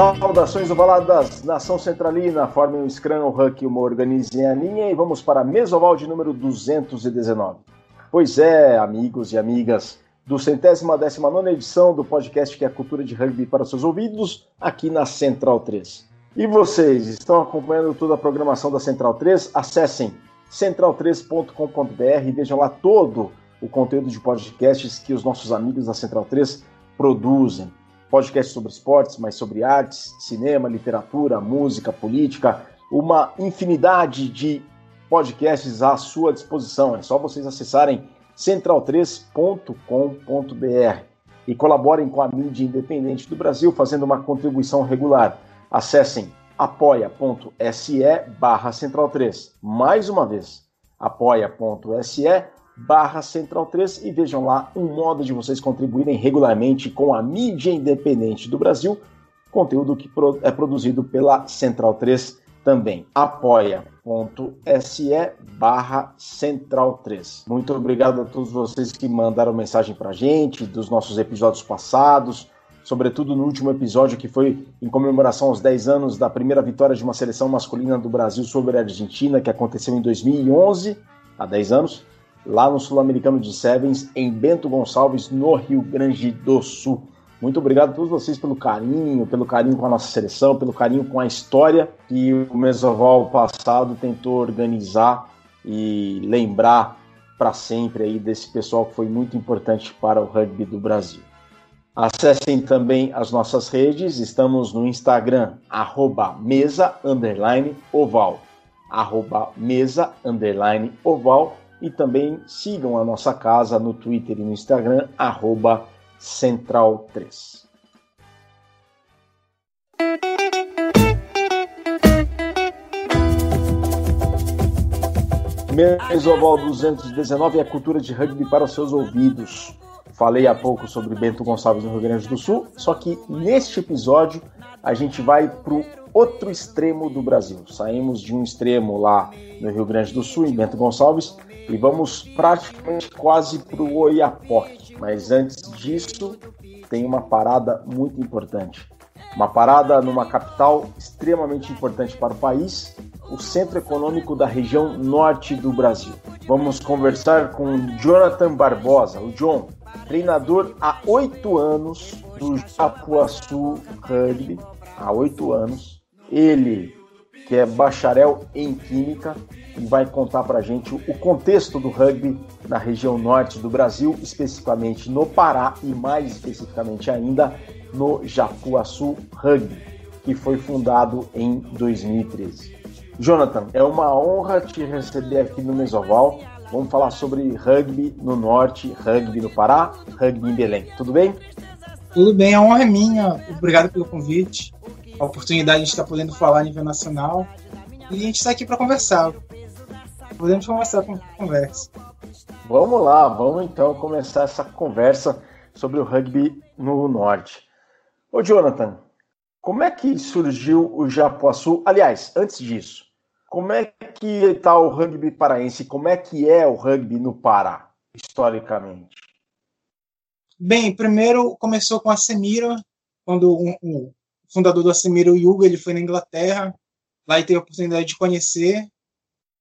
Saudações ovaladas, nação centralina, formem um scrum, o huck uma organizem a linha e vamos para a mesoval de número 219. Pois é, amigos e amigas, do centésima décima nona edição do podcast que é a cultura de rugby para seus ouvidos, aqui na Central 3. E vocês, estão acompanhando toda a programação da Central 3? Acessem central3.com.br e vejam lá todo o conteúdo de podcasts que os nossos amigos da Central 3 produzem podcast sobre esportes, mas sobre artes, cinema, literatura, música, política, uma infinidade de podcasts à sua disposição. É só vocês acessarem central3.com.br e colaborem com a mídia independente do Brasil fazendo uma contribuição regular. Acessem apoia.se barra central3. Mais uma vez, apoia.se barra Central 3 e vejam lá um modo de vocês contribuírem regularmente com a mídia independente do Brasil, conteúdo que é produzido pela Central 3 também. apoia.se barra Central 3. Muito obrigado a todos vocês que mandaram mensagem pra gente dos nossos episódios passados, sobretudo no último episódio que foi em comemoração aos 10 anos da primeira vitória de uma seleção masculina do Brasil sobre a Argentina, que aconteceu em 2011, há 10 anos lá no Sul-Americano de Sevens, em Bento Gonçalves, no Rio Grande do Sul. Muito obrigado a todos vocês pelo carinho, pelo carinho com a nossa seleção, pelo carinho com a história que o Mesoval passado tentou organizar e lembrar para sempre aí desse pessoal que foi muito importante para o rugby do Brasil. Acessem também as nossas redes, estamos no Instagram, arroba mesa, underline, oval, arroba mesa, underline, oval, e também sigam a nossa casa no Twitter e no Instagram, Central3. Mesoval 219 é a cultura de rugby para os seus ouvidos. Falei há pouco sobre Bento Gonçalves no Rio Grande do Sul, só que neste episódio a gente vai para o outro extremo do Brasil. Saímos de um extremo lá no Rio Grande do Sul, em Bento Gonçalves, e vamos praticamente quase para o Oiapoque. Mas antes disso, tem uma parada muito importante. Uma parada numa capital extremamente importante para o país, o centro econômico da região norte do Brasil. Vamos conversar com Jonathan Barbosa, o John, treinador há oito anos do Japuaçu Rugby, há oito anos. Ele, que é bacharel em Química, e vai contar para a gente o contexto do rugby na região norte do Brasil, especificamente no Pará e mais especificamente ainda no Japuaçu Rugby, que foi fundado em 2013. Jonathan, é uma honra te receber aqui no Mesoval. Vamos falar sobre rugby no norte, rugby no Pará, rugby em Belém. Tudo bem? Tudo bem, a honra é minha. Obrigado pelo convite, a oportunidade de estar podendo falar a nível nacional. E a gente está aqui para conversar podemos começar com a conversa. Vamos lá, vamos então começar essa conversa sobre o rugby no norte. Ô Jonathan, como é que surgiu o Japuaçu? Aliás, antes disso, como é que está o rugby paraense? Como é que é o rugby no Pará, historicamente? Bem, primeiro começou com a Semira, quando o, o fundador da Semira, o Yuga, ele foi na Inglaterra, lá ele teve a oportunidade de conhecer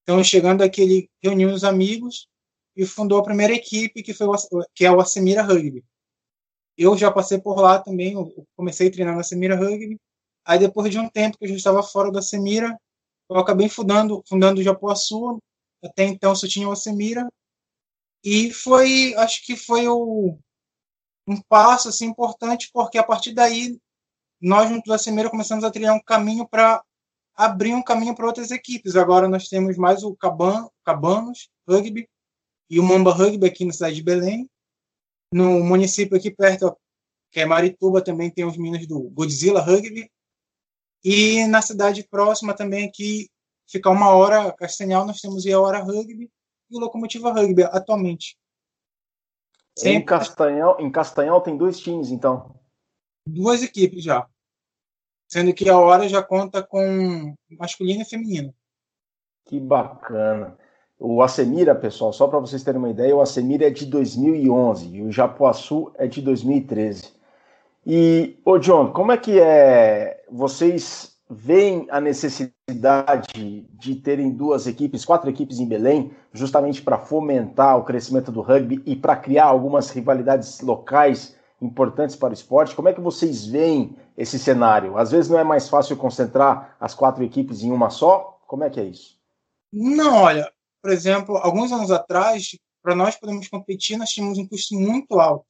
então, chegando aqui, ele reuniu os amigos e fundou a primeira equipe, que, foi o, que é o Assemira Rugby. Eu já passei por lá também, comecei a treinar na Assemira Rugby. Aí, depois de um tempo que eu já estava fora da Assemira, eu acabei fundando, fundando o Japuaçu. Até então só tinha o Assemira. E foi, acho que foi o, um passo assim, importante, porque a partir daí, nós, junto da Assemira, começamos a trilhar um caminho para abrir um caminho para outras equipes. Agora nós temos mais o Caban, Cabanos Rugby e o Mamba Rugby aqui na cidade de Belém. No município aqui perto, que é Marituba, também tem os meninos do Godzilla Rugby. E na cidade próxima também aqui, fica uma hora, Castanhal, nós temos o Hora Rugby e o Locomotiva Rugby atualmente. Sempre... Em Castanhal, em Castanhal tem dois times, então? Duas equipes já sendo que a hora já conta com masculino e feminino. Que bacana. O Asemira, pessoal, só para vocês terem uma ideia, o Asemira é de 2011 e o Japuaçu é de 2013. E, ô John, como é que é? Vocês veem a necessidade de terem duas equipes, quatro equipes em Belém, justamente para fomentar o crescimento do rugby e para criar algumas rivalidades locais importantes para o esporte? Como é que vocês veem esse cenário? Às vezes não é mais fácil concentrar as quatro equipes em uma só? Como é que é isso? Não, olha, por exemplo, alguns anos atrás, para nós podermos competir, nós tínhamos um custo muito alto,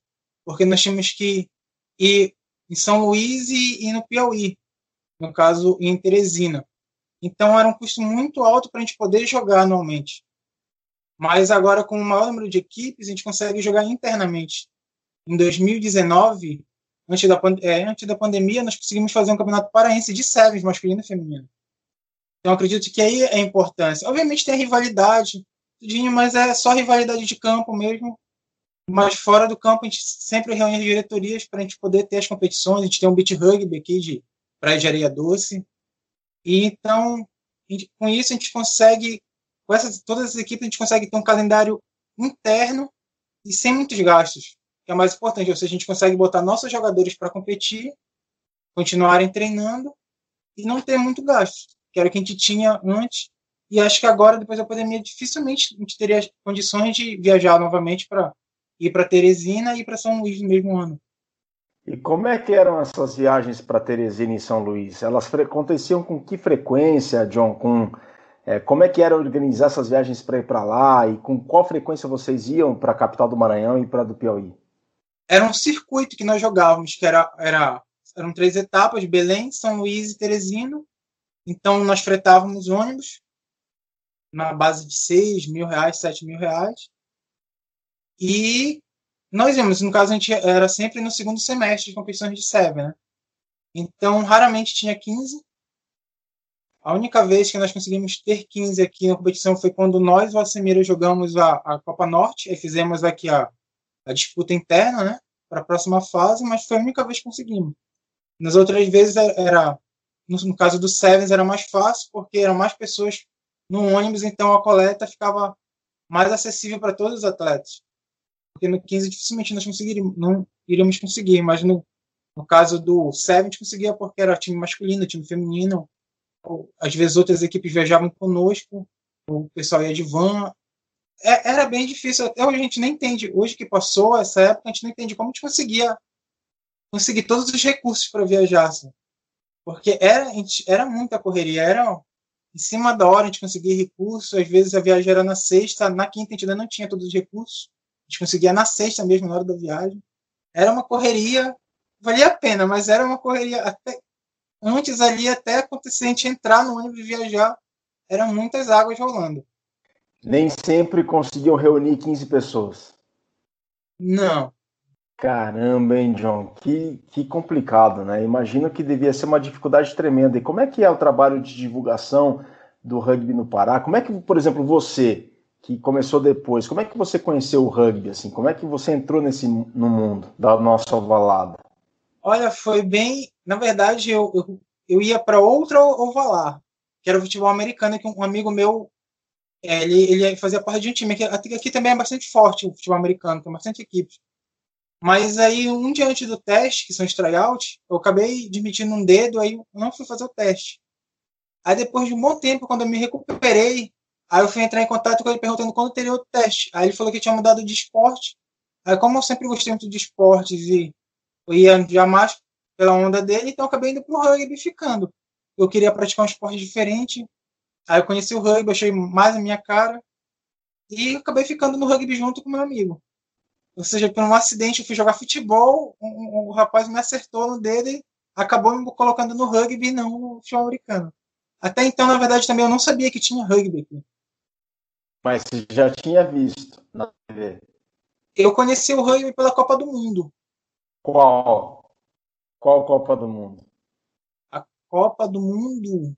porque nós tínhamos que ir em São Luís e, e no Piauí, no caso em Teresina. Então era um custo muito alto para a gente poder jogar anualmente. Mas agora, com o maior número de equipes, a gente consegue jogar internamente. Em 2019, antes da, é, antes da pandemia, nós conseguimos fazer um campeonato paraense de sevens, masculino e feminino. Então, acredito que aí é a importância. Obviamente tem a rivalidade, mas é só rivalidade de campo mesmo. Mas fora do campo, a gente sempre reúne as diretorias para a gente poder ter as competições. A gente tem um beat rugby aqui de Praia de Areia Doce. E então, gente, com isso, a gente consegue, com essas, todas as equipes, a gente consegue ter um calendário interno e sem muitos gastos, que é mais importante. Ou seja, a gente consegue botar nossos jogadores para competir, continuarem treinando e não ter muito gasto que era o que a gente tinha antes. E acho que agora, depois da pandemia, dificilmente a gente teria condições de viajar novamente para ir para Teresina e para São Luís no mesmo ano. E como é que eram essas viagens para Teresina e São Luís? Elas aconteciam com que frequência, John? Com é, como é que era organizar essas viagens para ir para lá e com qual frequência vocês iam para a capital do Maranhão e para do Piauí? Era um circuito que nós jogávamos, que era, era eram três etapas: Belém, São Luís e Teresina. Então, nós fretávamos ônibus na base de 6 mil reais, 7 mil reais. E nós íamos, no caso, a gente era sempre no segundo semestre de competições de SEB, né? Então, raramente tinha 15. A única vez que nós conseguimos ter 15 aqui na competição foi quando nós, o Alcemiro, jogamos a, a Copa Norte, aí fizemos aqui a, a disputa interna, né? Para a próxima fase, mas foi a única vez que conseguimos. Nas outras vezes era no, no caso do Sevens era mais fácil, porque eram mais pessoas no ônibus, então a coleta ficava mais acessível para todos os atletas. Porque no 15 dificilmente nós conseguiríamos, não iríamos conseguir, mas no, no caso do Sevens conseguia porque era time masculino, time feminino. Ou, às vezes outras equipes viajavam conosco, o pessoal ia de van. É, era bem difícil, até hoje a gente nem entende. Hoje que passou essa época, a gente não entende como a gente conseguia conseguir todos os recursos para viajar. Assim. Porque era, era muita correria, era em cima da hora a gente conseguia recursos, às vezes a viagem era na sexta, na quinta a gente ainda não tinha todos os recursos, a gente conseguia na sexta mesmo, na hora da viagem. Era uma correria, valia a pena, mas era uma correria até antes ali até acontecer a gente entrar no ônibus e viajar, eram muitas águas rolando. Nem sempre conseguiam reunir 15 pessoas. Não, Caramba, hein, John? Que, que complicado, né? Imagino que devia ser uma dificuldade tremenda. E como é que é o trabalho de divulgação do rugby no Pará? Como é que, por exemplo, você, que começou depois, como é que você conheceu o rugby? Assim? Como é que você entrou nesse, no mundo da nossa ovalada? Olha, foi bem... Na verdade, eu, eu, eu ia para outra ovalar, que era o futebol americano, que um amigo meu ele, ele fazia parte de um time. Aqui, aqui também é bastante forte o futebol americano, tem bastante equipes. Mas aí, um dia antes do teste, que são os tryouts, eu acabei admitindo um dedo, aí não fui fazer o teste. Aí depois de um bom tempo, quando eu me recuperei, aí eu fui entrar em contato com ele perguntando quando teria o teste. Aí ele falou que tinha mudado de esporte. Aí como eu sempre gostei muito de esportes e eu ia jamais pela onda dele, então acabei indo pro rugby ficando. Eu queria praticar um esporte diferente. Aí eu conheci o rugby, achei mais a minha cara. E acabei ficando no rugby junto com meu amigo. Ou seja, por um acidente eu fui jogar futebol, um, um, um rapaz me acertou no dedo e acabou me colocando no rugby e não no futebol americano. Até então, na verdade, também eu não sabia que tinha rugby aqui. Mas você já tinha visto na TV? Eu conheci o rugby pela Copa do Mundo. Qual? Qual Copa do Mundo? A Copa do Mundo,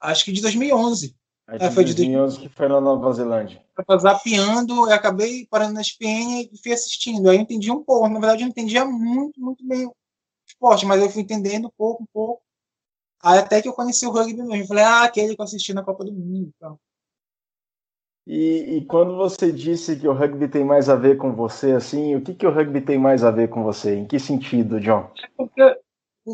acho que de 2011. É, é, foi de 2011 que foi na Nova Zelândia. Eu tava zapeando, eu acabei parando na SPN e fui assistindo. Aí eu entendi um pouco. Na verdade, eu não entendia muito, muito bem o esporte, mas eu fui entendendo um pouco, um pouco. Aí até que eu conheci o rugby mesmo. Eu falei, ah, aquele que eu assisti na Copa do Mundo. Então. E, e, quando você disse que o rugby tem mais a ver com você, assim, o que, que o rugby tem mais a ver com você? Em que sentido, John? É porque,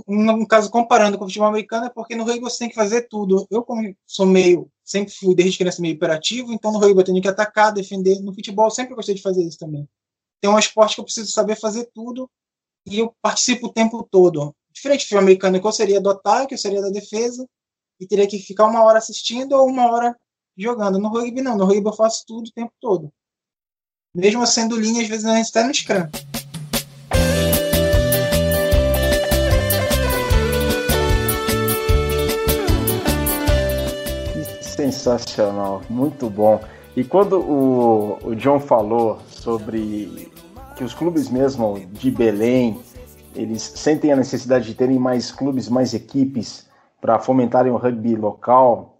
no caso, comparando com o futebol americano, é porque no rugby você tem que fazer tudo. Eu, como sou meio, sempre fui desde criança meio hiperativo, então no rugby eu tenho que atacar, defender. No futebol eu sempre gostei de fazer isso também. Tem um esporte que eu preciso saber fazer tudo e eu participo o tempo todo. Diferente do futebol americano, que eu seria do ataque, eu seria da defesa, e teria que ficar uma hora assistindo ou uma hora jogando. No rugby, não. No rugby eu faço tudo o tempo todo. Mesmo sendo linha, às vezes a gente está no scrum. Sensacional, muito bom. E quando o, o John falou sobre que os clubes mesmo de Belém, eles sentem a necessidade de terem mais clubes, mais equipes para fomentarem o rugby local,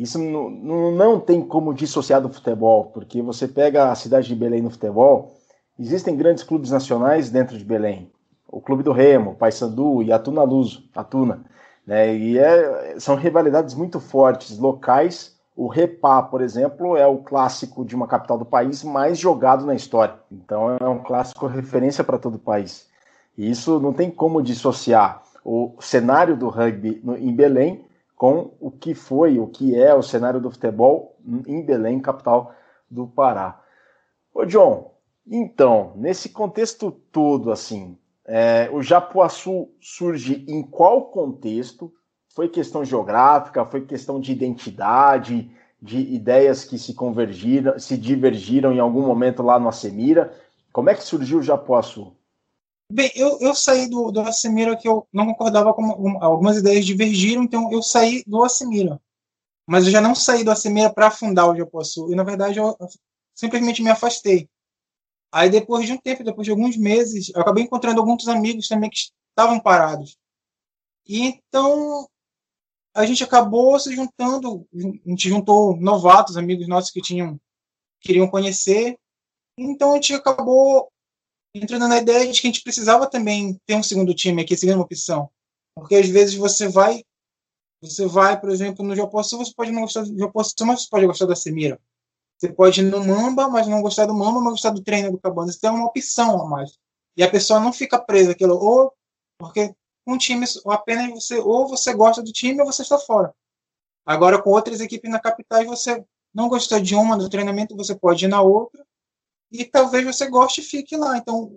isso não, não tem como dissociar do futebol, porque você pega a cidade de Belém no futebol, existem grandes clubes nacionais dentro de Belém. O Clube do Remo, Paysandu e Atuna Luso, Atuna. Né? E é, são rivalidades muito fortes, locais. O Repá, por exemplo, é o clássico de uma capital do país mais jogado na história. Então é um clássico referência para todo o país. E isso não tem como dissociar o cenário do rugby em Belém com o que foi, o que é o cenário do futebol em Belém, capital do Pará. Ô John, então, nesse contexto todo, assim, é, o Japuaçu surge em qual contexto? Foi questão geográfica, foi questão de identidade, de ideias que se convergiram, se divergiram em algum momento lá no Assemira? Como é que surgiu o Japuaçu? Bem, eu, eu saí do, do Assemira que eu não concordava com algumas ideias divergiram, então eu saí do Assemira. Mas eu já não saí do Assemira para fundar o Japoçu. E na verdade eu simplesmente me afastei. Aí depois de um tempo, depois de alguns meses, eu acabei encontrando alguns amigos também que estavam parados. E então a gente acabou se juntando, a gente juntou novatos, amigos nossos que tinham queriam conhecer. Então a gente acabou entrando na ideia de que a gente precisava também ter um segundo time aqui, segunda opção. Porque às vezes você vai, você vai, por exemplo, no Jopoçu, você pode não gostar do Jopoçu, mas você pode gostar da Semira. Você pode ir no Mamba, mas não gostar do Mamba, mas gostar do treino do Cabana. Isso é uma opção a mais. E a pessoa não fica presa aquilo, ou porque um time apenas você ou você gosta do time ou você está fora. Agora com outras equipes na capital você não gostou de uma do treinamento, você pode ir na outra e talvez você goste e fique lá. Então,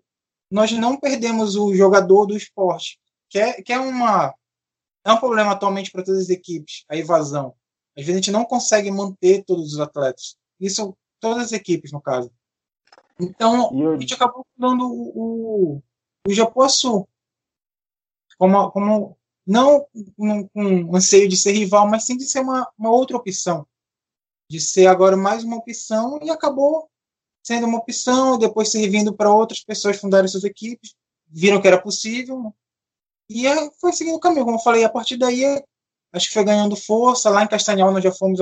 nós não perdemos o jogador do esporte, que é, que é, uma, é um problema atualmente para todas as equipes, a evasão. Às vezes a gente não consegue manter todos os atletas. Isso, todas as equipes, no caso. Então, a gente acabou dando o, o, o Japuaçu como, como não com um anseio de ser rival, mas sim de ser uma, uma outra opção. De ser agora mais uma opção e acabou sendo uma opção, depois servindo para outras pessoas fundarem suas equipes, viram que era possível, né? e foi seguindo o caminho. Como eu falei, a partir daí, acho que foi ganhando força. Lá em Castanhal, nós já fomos,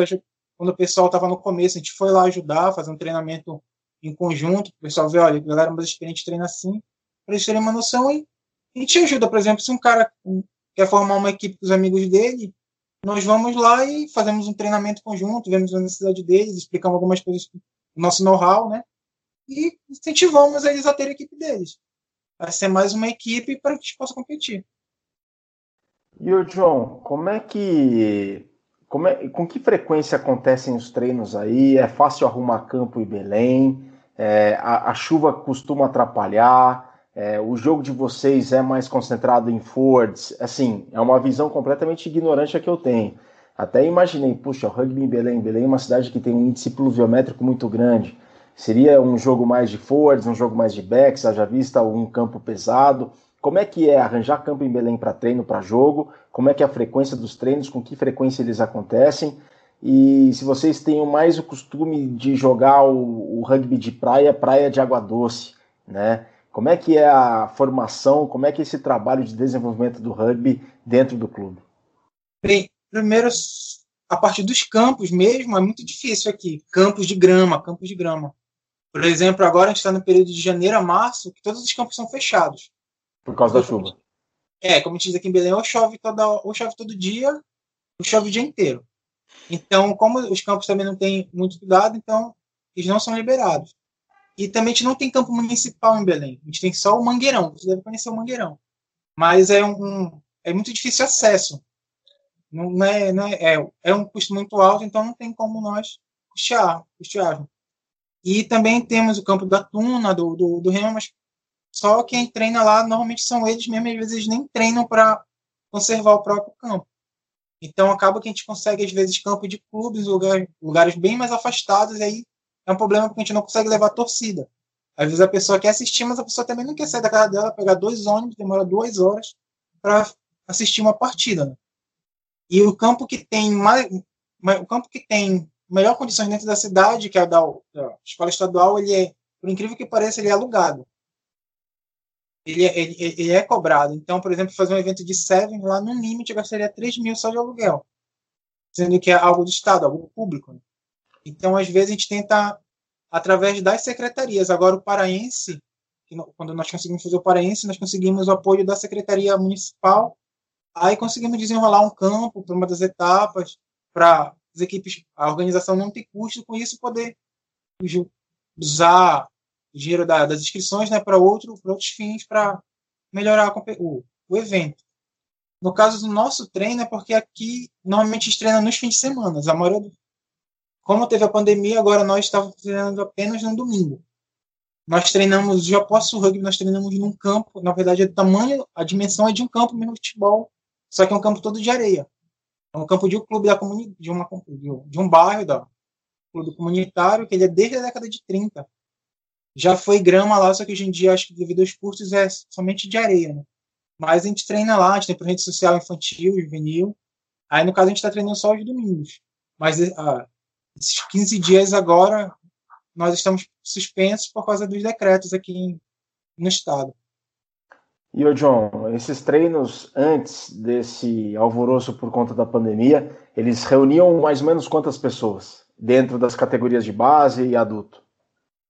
quando o pessoal estava no começo, a gente foi lá ajudar, fazer um treinamento em conjunto. O pessoal vê, olha, a galera mais experiente treina assim, para eles terem uma noção. E a gente ajuda, por exemplo, se um cara quer formar uma equipe com os amigos dele, nós vamos lá e fazemos um treinamento conjunto, vemos a necessidade deles, explicamos algumas coisas, nosso know-how, né? e incentivamos eles a ter a equipe deles. Vai ser mais uma equipe para que a gente possa competir. E o John, como é que. É, com que frequência acontecem os treinos aí? É fácil arrumar campo em Belém? É, a, a, chuva costuma atrapalhar? É, o jogo de vocês é mais concentrado em forwards? Assim, é uma visão completamente ignorante a que eu tenho. Até imaginei, puxa, o rugby em Belém. Belém é uma cidade que tem um índice pluviométrico muito grande. Seria um jogo mais de forwards, um jogo mais de backs, haja vista um campo pesado? Como é que é arranjar campo em Belém para treino, para jogo? Como é que é a frequência dos treinos? Com que frequência eles acontecem? E se vocês têm mais o costume de jogar o, o rugby de praia, praia de água doce, né? Como é que é a formação, como é que é esse trabalho de desenvolvimento do rugby dentro do clube? Bem, primeiro, a partir dos campos mesmo, é muito difícil aqui. Campos de grama, campos de grama. Por exemplo, agora a gente está no período de janeiro a março, que todos os campos são fechados. Por causa da chuva. É, como a gente diz aqui em Belém, ou chove, toda, ou chove todo dia, ou chove o dia inteiro. Então, como os campos também não têm muito cuidado, então eles não são liberados. E também a gente não tem campo municipal em Belém. A gente tem só o Mangueirão. Você deve conhecer o Mangueirão. Mas é um, um é muito difícil acesso. Não é, não é, é, é, um custo muito alto, então não tem como nós custear, custear. E também temos o campo da Tuna, do, do, do Remo, mas só quem treina lá normalmente são eles mesmo, às vezes nem treinam para conservar o próprio campo. Então acaba que a gente consegue, às vezes, campo de clubes, lugar, lugares bem mais afastados, e aí é um problema porque a gente não consegue levar a torcida. Às vezes a pessoa quer assistir, mas a pessoa também não quer sair da casa dela, pegar dois ônibus, demora duas horas para assistir uma partida. Né? E o campo que tem mais, o campo que tem melhor condições dentro da cidade, que é a da, da escola estadual, ele é, por incrível que pareça, ele é alugado. Ele é, ele, ele é cobrado. Então, por exemplo, fazer um evento de Seven, lá no limite gastaria 3 mil só de aluguel. Sendo que é algo do Estado, algo público. Né? Então, às vezes, a gente tenta, através das secretarias. Agora, o paraense, quando nós conseguimos fazer o paraense, nós conseguimos o apoio da Secretaria Municipal. Aí conseguimos desenrolar um campo para uma das etapas, para as equipes, a organização não ter custo com isso, poder usar dinheiro da, das inscrições né, para outro, outros fins, para melhorar o, o evento. No caso do nosso treino, é porque aqui normalmente a gente treina nos fins de semana. A maioria do, como teve a pandemia, agora nós estávamos treinando apenas no domingo. Nós treinamos, já posso rugby, nós treinamos num campo, na verdade, o tamanho, a dimensão é de um campo mesmo de futebol, só que é um campo todo de areia. É um campo de um clube da comunidade, de, de um bairro da clube comunitário, que ele é desde a década de 30. Já foi grama lá, só que hoje em dia, acho que devido aos cursos, é somente de areia, né? Mas a gente treina lá, a gente tem rede social infantil, juvenil. Aí, no caso, a gente está treinando só os domingos. Mas ah, esses 15 dias agora, nós estamos suspensos por causa dos decretos aqui no estado. E o John, esses treinos antes desse alvoroço por conta da pandemia, eles reuniam mais ou menos quantas pessoas dentro das categorias de base e adulto?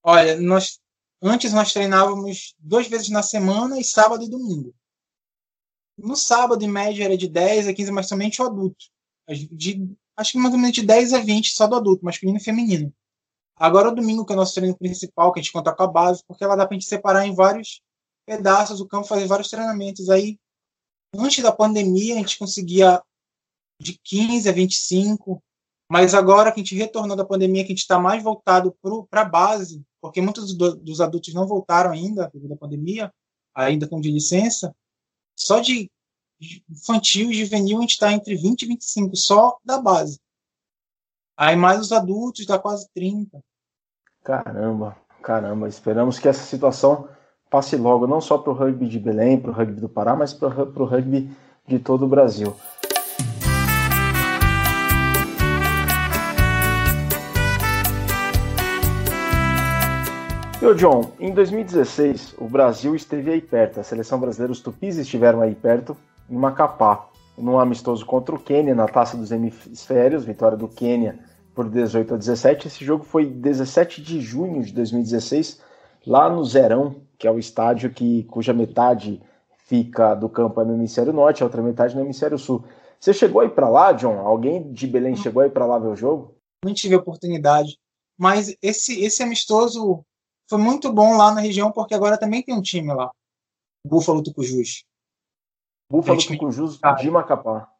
Olha, nós antes nós treinávamos duas vezes na semana e sábado e domingo. No sábado, em média, era de 10 a 15, mas somente o adulto. De acho que mais ou menos de 10 a 20 só do adulto, masculino e feminino. Agora o domingo, que é o nosso treino principal, que a gente conta com a base, porque ela dá pra gente separar em vários pedaços do campo, fazer vários treinamentos. Aí, antes da pandemia, a gente conseguia de 15 a 25, mas agora que a gente retornou da pandemia, que a gente está mais voltado para a base, porque muitos do, dos adultos não voltaram ainda devido à pandemia, ainda com de licença, só de infantil e juvenil a gente está entre 20 e 25, só da base. Aí mais os adultos dá quase 30. Caramba, caramba. Esperamos que essa situação passe logo, não só para o rugby de Belém, para o rugby do Pará, mas para o rugby de todo o Brasil. E o John, em 2016, o Brasil esteve aí perto, a seleção brasileira, os tupis estiveram aí perto, em Macapá, num amistoso contra o Quênia, na Taça dos Hemisférios, vitória do Quênia por 18 a 17. Esse jogo foi 17 de junho de 2016, lá no Zerão, que é o estádio que, cuja metade fica do campo no hemisfério norte, a outra metade no hemisfério sul. Você chegou aí para lá, John? Alguém de Belém chegou aí para lá ver o jogo? Não tive oportunidade, mas esse esse amistoso foi muito bom lá na região porque agora também tem um time lá, Búfalo Tucujus. Búfalo gente... Tucujus de Macapá.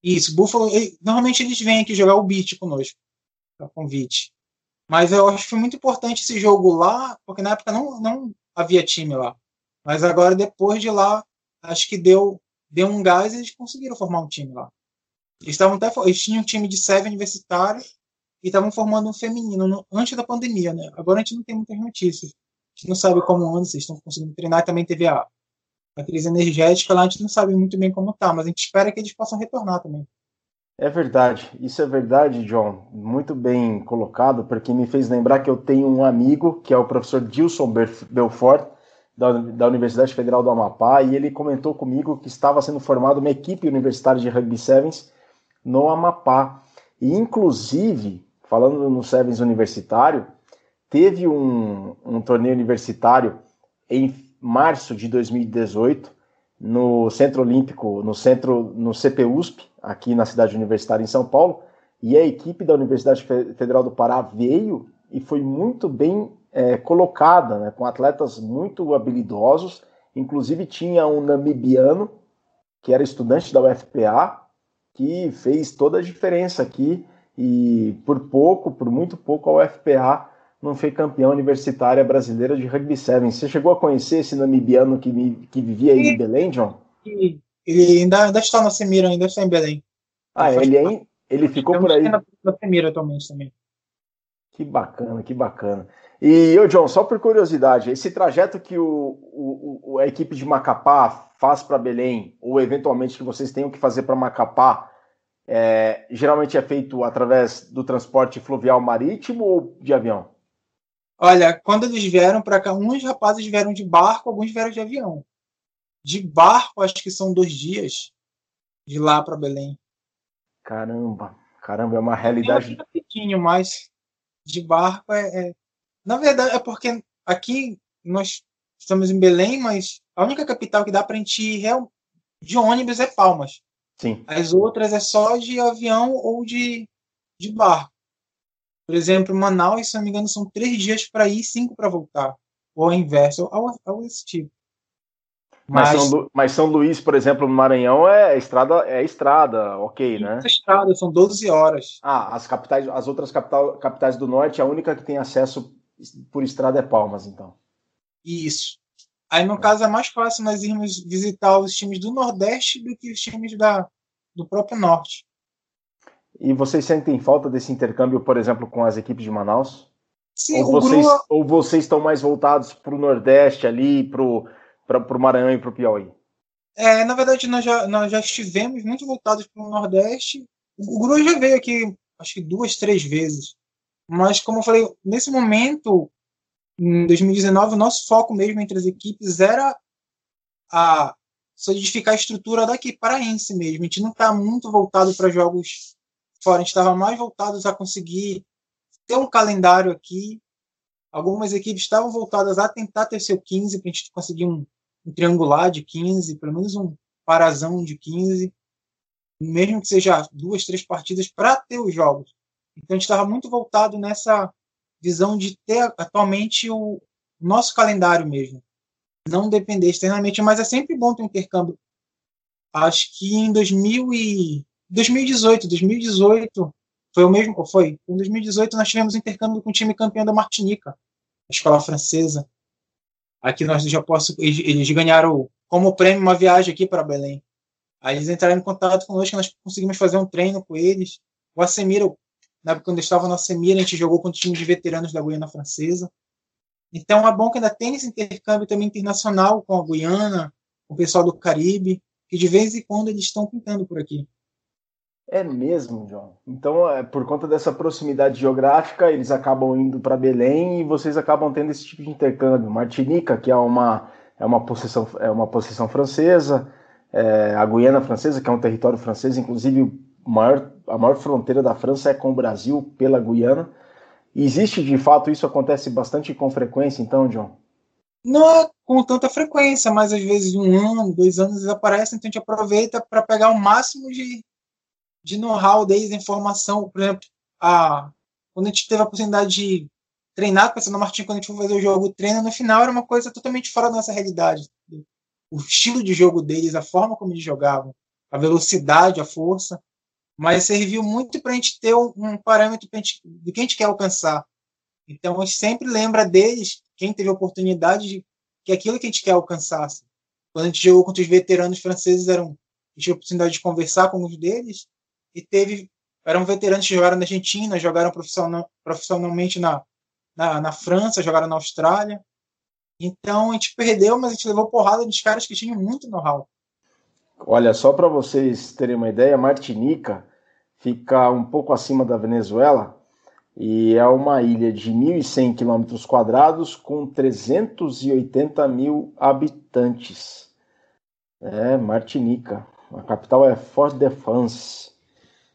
Isso, Búfalo. Normalmente eles vêm aqui jogar o beat conosco, a convite. Mas eu acho que foi muito importante esse jogo lá, porque na época não, não havia time lá. Mas agora, depois de lá, acho que deu, deu um gás e eles conseguiram formar um time lá. Eles, estavam até, eles tinham um time de sete universitários e estavam formando um feminino no, antes da pandemia, né? Agora a gente não tem muitas notícias. A gente não sabe como anda, se eles estão conseguindo treinar. Também teve a, a crise energética lá, a gente não sabe muito bem como tá, mas a gente espera que eles possam retornar também. É verdade, isso é verdade, John. Muito bem colocado, porque me fez lembrar que eu tenho um amigo, que é o professor Dilson Belfort, da, da Universidade Federal do Amapá, e ele comentou comigo que estava sendo formada uma equipe universitária de rugby sevens no Amapá. E, inclusive, falando no Sevens universitário, teve um, um torneio universitário em março de 2018, no Centro Olímpico, no centro, no CPUSP, aqui na cidade universitária em São Paulo, e a equipe da Universidade Federal do Pará veio e foi muito bem é, colocada, né, com atletas muito habilidosos. Inclusive tinha um namibiano que era estudante da UFPA que fez toda a diferença aqui e por pouco, por muito pouco, a UFPA não foi campeã universitária brasileira de rugby sevens. Você chegou a conhecer esse namibiano que, que vivia aí em Belém, John? Ele ainda, ainda está na Semira, ainda está em Belém. Ah, ele, ele, ele ficou por aí. Na, na Semira atualmente também. Que bacana, que bacana. E eu, John, só por curiosidade, esse trajeto que o, o, a equipe de Macapá faz para Belém, ou eventualmente que vocês tenham que fazer para Macapá, é, geralmente é feito através do transporte fluvial marítimo ou de avião? Olha, quando eles vieram para cá, uns rapazes vieram de barco, alguns vieram de avião. De barco, acho que são dois dias de lá para Belém. Caramba, caramba, é uma realidade. É um mas de barco é, é, Na verdade, é porque aqui nós estamos em Belém, mas a única capital que dá para a gente ir de ônibus é Palmas. Sim. As outras é só de avião ou de, de barco. Por exemplo, Manaus, se não me engano, são três dias para ir e cinco para voltar. Ou ao inverso, ou algo desse tipo. Mas, mas, São, mas São Luís, por exemplo, no Maranhão é estrada, é estrada, ok, né? É estrada, são 12 horas. Ah, as capitais, as outras capital, capitais do norte, a única que tem acesso por estrada é Palmas, então. Isso. Aí, no é. caso, é mais fácil nós irmos visitar os times do Nordeste do que os times da, do próprio Norte. E vocês sentem falta desse intercâmbio, por exemplo, com as equipes de Manaus? Sim, ou, vocês, Grua... ou vocês estão mais voltados para o Nordeste ali, para o Maranhão e para o Piauí? É, na verdade, nós já, nós já estivemos muito voltados para o Nordeste. O Guru já veio aqui, acho que duas, três vezes. Mas, como eu falei, nesse momento, em 2019, o nosso foco mesmo entre as equipes era a solidificar a estrutura daqui, paraense mesmo. A gente não está muito voltado para jogos fora, a gente estava mais voltados a conseguir ter um calendário aqui. Algumas equipes estavam voltadas a tentar ter seu 15 para a gente conseguir um, um triangular de 15, pelo menos um parazão de 15, mesmo que seja duas, três partidas para ter os jogos. Então a gente estava muito voltado nessa visão de ter atualmente o nosso calendário mesmo, não depender externamente, mas é sempre bom ter um intercâmbio. Acho que em 2000 e 2018, 2018 foi o mesmo, foi? Em 2018 nós tivemos um intercâmbio com o time campeão da Martinica, a escola francesa. Aqui nós já posso, eles ganharam como prêmio uma viagem aqui para Belém. Aí eles entraram em contato conosco, nós conseguimos fazer um treino com eles. O Assemiro, na época quando eu estava no Assemiro, a gente jogou com o time de veteranos da Guiana Francesa. Então é bom que ainda tem esse intercâmbio também internacional com a Guiana, com o pessoal do Caribe, que de vez em quando eles estão pintando por aqui. É mesmo, João. Então, é, por conta dessa proximidade geográfica, eles acabam indo para Belém e vocês acabam tendo esse tipo de intercâmbio. Martinica, que é uma, é uma, possessão, é uma possessão francesa, é, a Guiana Francesa, que é um território francês, inclusive maior, a maior fronteira da França é com o Brasil, pela Guiana. Existe, de fato, isso acontece bastante com frequência, então, John? Não é com tanta frequência, mas às vezes um ano, dois anos eles aparecem, então a gente aproveita para pegar o máximo de de know-how deles, informação. Por exemplo, a, quando a gente teve a oportunidade de treinar com essa Martin, quando a gente foi fazer o jogo, treino no final era uma coisa totalmente fora da nossa realidade. O estilo de jogo deles, a forma como eles jogavam, a velocidade, a força. Mas serviu muito para a gente ter um parâmetro gente, do que a gente quer alcançar. Então, a gente sempre lembra deles, quem teve a oportunidade, de que aquilo que a gente quer alcançar. Quando a gente jogou contra os veteranos franceses, eram, a teve a oportunidade de conversar com os deles, e teve eram veteranos que jogaram na Argentina, jogaram profissional, profissionalmente na, na, na, França, jogaram na Austrália. Então a gente perdeu, mas a gente levou porrada dos caras que tinham muito know-how. Olha, só para vocês terem uma ideia, Martinica fica um pouco acima da Venezuela e é uma ilha de 1.100 quilômetros quadrados com 380 mil habitantes. É, Martinica. A capital é Fort-de-France.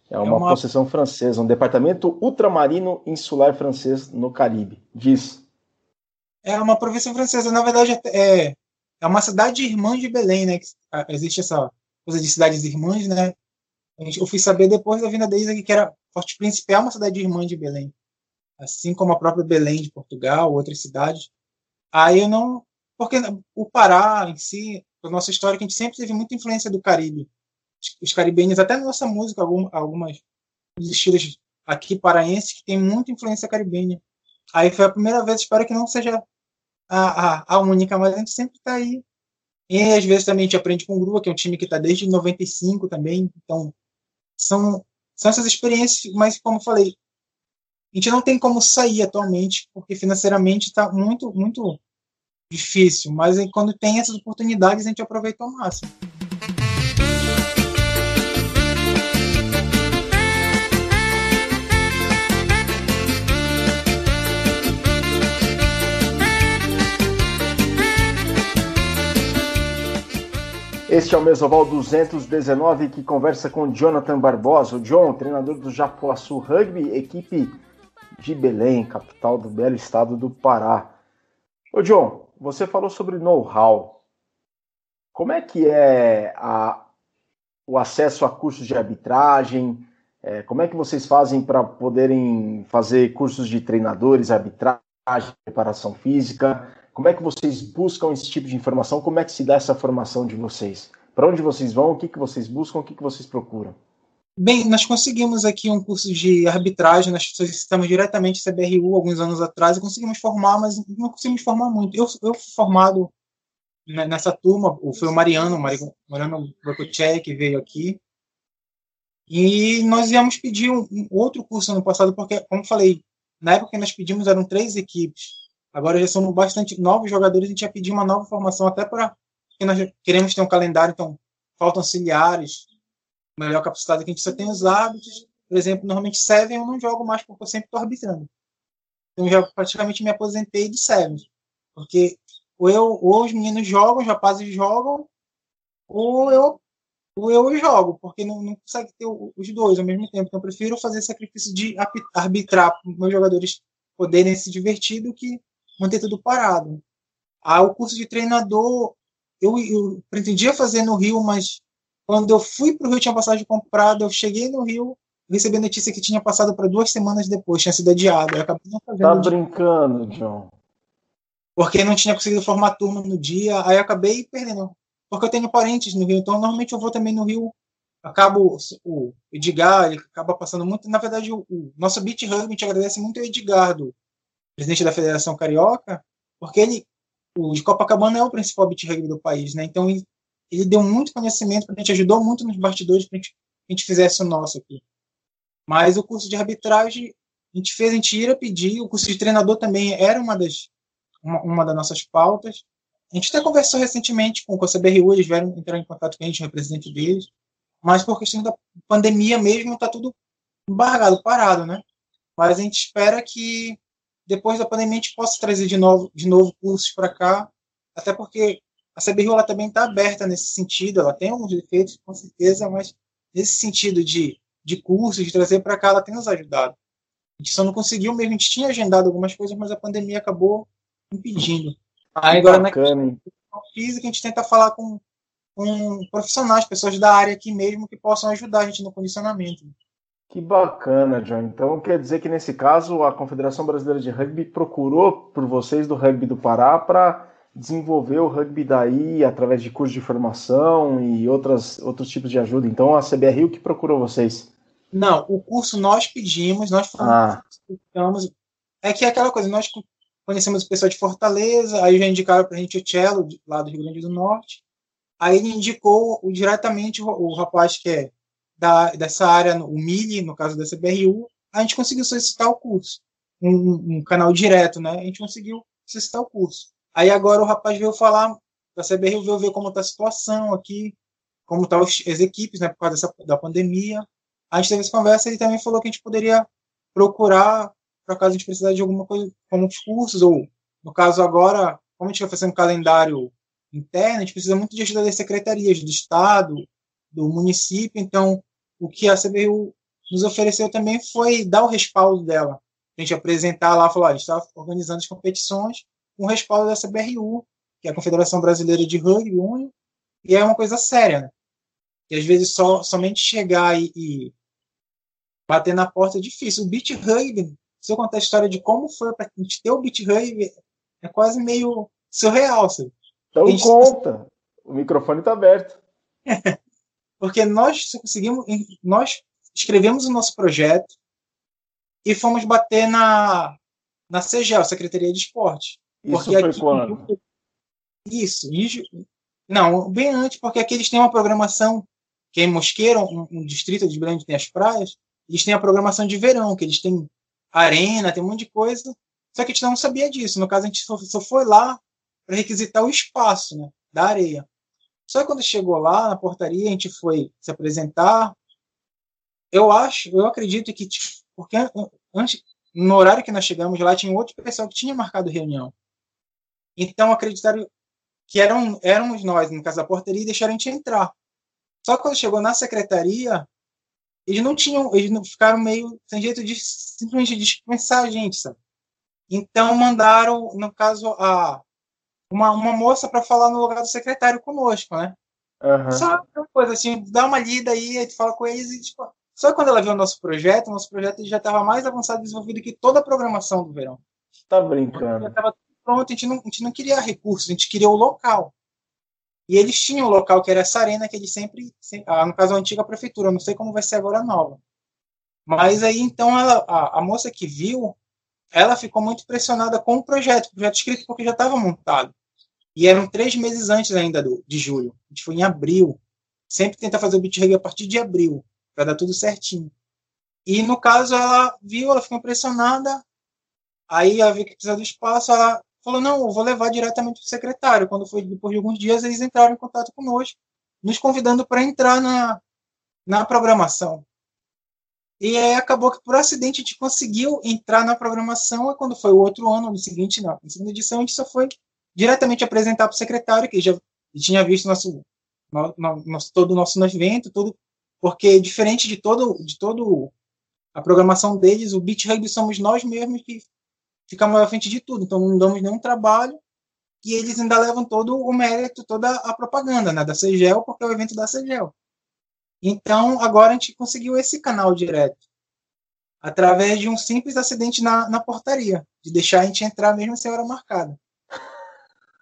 É uma, é uma possessão francesa, um departamento ultramarino insular francês no Caribe. Diz. É uma província francesa. Na verdade, é, é uma cidade irmã de Belém, né? Ah, existe essa coisa de cidades irmãs, né? Eu fui saber depois da vinda deles aqui que era Forte Príncipe é uma cidade irmã de Belém. assim como a própria Belém de Portugal, outras cidades. Aí eu não. Porque o Pará em si, a nossa história, a gente sempre teve muita influência do Caribe. Os caribenhos, até na nossa música, algumas estilos aqui paraenses que tem muita influência caribenha. Aí foi a primeira vez, espero que não seja a, a, a única, mas a gente sempre está aí. E às vezes também a gente aprende com o Grua, que é um time que está desde 95 também. Então, são, são essas experiências, mas como eu falei, a gente não tem como sair atualmente, porque financeiramente está muito, muito difícil. Mas quando tem essas oportunidades, a gente aproveita ao máximo. Este é o Mesoval 219 que conversa com Jonathan Barbosa, o John, treinador do Japuaçu Rugby, equipe de Belém, capital do belo estado do Pará. Ô John, você falou sobre know-how. Como é que é a, o acesso a cursos de arbitragem? É, como é que vocês fazem para poderem fazer cursos de treinadores, arbitragem, preparação física? Como é que vocês buscam esse tipo de informação? Como é que se dá essa formação de vocês? Para onde vocês vão? O que, que vocês buscam? O que, que vocês procuram? Bem, nós conseguimos aqui um curso de arbitragem, nós solicitamos diretamente CBRU alguns anos atrás e conseguimos formar, mas não conseguimos formar muito. Eu, eu fui formado nessa turma, foi o Mariano, Mariano Bocochek, que veio aqui, e nós íamos pedir um, um, outro curso ano passado, porque, como falei, na época que nós pedimos eram três equipes, Agora já são bastante novos jogadores, a gente já pediu uma nova formação até para que nós queremos ter um calendário, então faltam auxiliares, melhor capacidade que a gente só tem os hábitos. Por exemplo, normalmente Seven eu não jogo mais porque eu sempre estou arbitrando. Então já praticamente me aposentei do Seven. Porque ou, eu, ou os meninos jogam, os rapazes jogam, ou eu, ou eu jogo, porque não, não consegue ter os dois ao mesmo tempo. Então eu prefiro fazer sacrifício de arbitrar para meus jogadores poderem se divertir do que manter tudo parado. Ah, o curso de treinador, eu, eu pretendia fazer no Rio, mas quando eu fui para o Rio, tinha passagem comprada, eu cheguei no Rio, recebi a notícia que tinha passado para duas semanas depois, tinha sido adiado. Eu acabei não fazendo. Tá brincando, John. Porque não tinha conseguido formar turma no dia, aí eu acabei perdendo. Porque eu tenho parentes no Rio, então normalmente eu vou também no Rio. Acabo, o Edgar, ele acaba passando muito. Na verdade, o, o nosso Beat Rugby te agradece muito o Edgar, do, presidente da Federação Carioca, porque ele, o de Copacabana é o principal beat rugby do país, né? Então ele, ele deu muito conhecimento a gente, ajudou muito nos bastidores para a gente fizesse o nosso aqui. Mas o curso de arbitragem a gente fez, a gente ia pedir, o curso de treinador também era uma das uma, uma das nossas pautas. A gente até conversou recentemente com o CBRU, eles vieram entrar em contato com a gente, o representante deles, mas por questão da pandemia mesmo, está tudo embargado, parado, né? Mas a gente espera que depois da pandemia a gente possa trazer de novo, de novo cursos para cá, até porque a CBRU ela também está aberta nesse sentido, ela tem alguns defeitos, com certeza, mas nesse sentido de, de cursos, de trazer para cá, ela tem nos ajudado. A gente só não conseguiu mesmo, a gente tinha agendado algumas coisas, mas a pandemia acabou impedindo. Aí, agora bacana, na questão física, a gente tenta falar com, com profissionais, pessoas da área aqui mesmo, que possam ajudar a gente no condicionamento. Que bacana, John. Então quer dizer que nesse caso a Confederação Brasileira de Rugby procurou por vocês do rugby do Pará para desenvolver o rugby daí através de cursos de formação e outras, outros tipos de ajuda. Então a CBRU que procurou vocês? Não, o curso nós pedimos, nós ah. É que é aquela coisa, nós conhecemos o pessoal de Fortaleza, aí já indicaram para a gente o Cello, lá do Rio Grande do Norte. Aí ele indicou diretamente o, o rapaz que é da, dessa área, o MILI, no caso da CBRU, a gente conseguiu solicitar o curso. Um, um, canal direto, né? A gente conseguiu solicitar o curso. Aí agora o rapaz veio falar da CBRU, veio ver como está a situação aqui, como estão tá as equipes, né, por causa dessa, da pandemia. A gente teve essa conversa e também falou que a gente poderia procurar, para caso a gente precisasse de alguma coisa, como os cursos, ou no caso agora, como a gente vai fazer um calendário interno, a gente precisa muito de ajuda das secretarias do Estado, do município. Então, o que a CBU nos ofereceu também foi dar o respaldo dela. A gente apresentar lá, falar, a gente está organizando as competições com o respaldo da CBRU, que é a Confederação Brasileira de Rugby, UNI, e é uma coisa séria, né? E às vezes só, somente chegar e, e bater na porta é difícil. O beat rugby, se eu contar a história de como foi para a gente ter o BitHub, é quase meio surreal, sabe? Então gente... conta. O microfone está aberto. Porque nós conseguimos, nós escrevemos o nosso projeto e fomos bater na na CGEL, Secretaria de Esporte. Isso porque foi aqui, quando? Isso, não, bem antes, porque aqui eles têm uma programação, que é em Mosqueiro, um, um distrito de Belém tem as praias, eles têm a programação de verão, que eles têm arena, tem um monte de coisa, só que a gente não sabia disso. No caso, a gente só, só foi lá para requisitar o espaço né, da areia. Só que quando chegou lá na portaria, a gente foi se apresentar. Eu acho, eu acredito que, porque antes, no horário que nós chegamos lá, tinha outro pessoal que tinha marcado reunião. Então acreditaram que eram, éramos nós, no caso da portaria, e deixaram a gente entrar. Só que quando chegou na secretaria, eles não tinham, eles não ficaram meio sem jeito de simplesmente dispensar a gente, sabe? Então mandaram, no caso, a uma, uma moça para falar no lugar do secretário conosco, né? Uhum. Só uma coisa assim, dá uma lida aí, a gente fala com eles e tipo, só quando ela viu o nosso projeto, o nosso projeto já estava mais avançado e desenvolvido que toda a programação do verão. Tá brincando. Já estava pronto, a gente, não, a gente não queria recursos, a gente queria o local. E eles tinham o local que era essa arena que eles sempre, sempre ah, no caso a antiga prefeitura, não sei como vai ser agora a nova. Mas aí então ela, a, a moça que viu, ela ficou muito pressionada com o projeto, o projeto escrito porque já estava montado. E eram três meses antes ainda do, de julho. A gente foi em abril. Sempre tenta fazer o BitReg a partir de abril, para dar tudo certinho. E no caso, ela viu, ela ficou impressionada. Aí ela viu que precisava do espaço, ela falou: não, eu vou levar diretamente para o secretário. Quando foi depois de alguns dias, eles entraram em contato conosco, nos convidando para entrar na, na programação. E aí acabou que por acidente a gente conseguiu entrar na programação, e quando foi o outro ano, no seguinte, não, na segunda edição, a gente só foi diretamente apresentar para o secretário, que já tinha visto nosso, nosso, todo o nosso evento, tudo, porque diferente de todo, de todo a programação deles, o BitHub somos nós mesmos que ficamos à frente de tudo, então não damos nenhum trabalho, e eles ainda levam todo o mérito, toda a propaganda né, da CGEL, porque é o evento da CGEL. Então, agora a gente conseguiu esse canal direto, através de um simples acidente na, na portaria, de deixar a gente entrar mesmo sem hora marcada.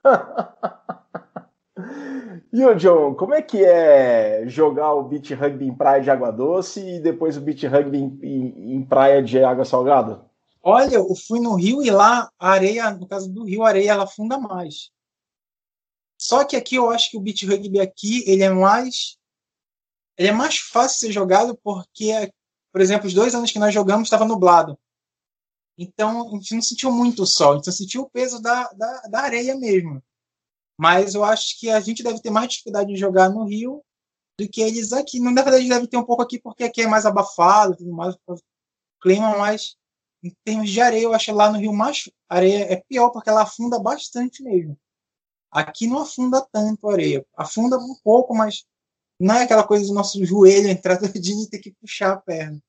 e o John, como é que é jogar o beach rugby em praia de água doce e depois o beach rugby em, em, em praia de água salgada? Olha, eu fui no rio e lá a areia, no caso do rio, a areia ela afunda mais. Só que aqui eu acho que o beach rugby aqui ele é mais ele é mais fácil ser jogado porque, por exemplo, os dois anos que nós jogamos estava nublado. Então, a gente não sentiu muito o sol, a gente sentiu o peso da, da, da areia mesmo. Mas eu acho que a gente deve ter mais dificuldade de jogar no Rio do que eles aqui. Na verdade, deve ter um pouco aqui, porque aqui é mais abafado, tudo mais, clima mais. Em termos de areia, eu acho lá no Rio mais areia é pior, porque ela afunda bastante mesmo. Aqui não afunda tanto a areia. Afunda um pouco, mas não é aquela coisa do nosso joelho entrar todinho e ter que puxar a perna.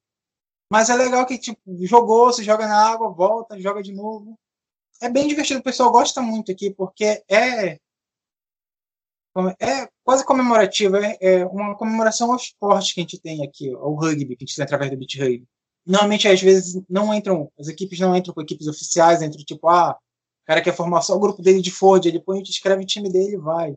Mas é legal que, tipo, jogou, se joga na água, volta, joga de novo. É bem divertido, o pessoal gosta muito aqui, porque é. É quase comemorativo, é, é uma comemoração ao esporte que a gente tem aqui, ao rugby, que a gente tem através do Beat Rugby. Normalmente, às vezes, não entram, as equipes não entram com equipes oficiais, entram tipo, ah, o cara quer formar só o grupo dele de Ford, a gente escreve o time dele e vai.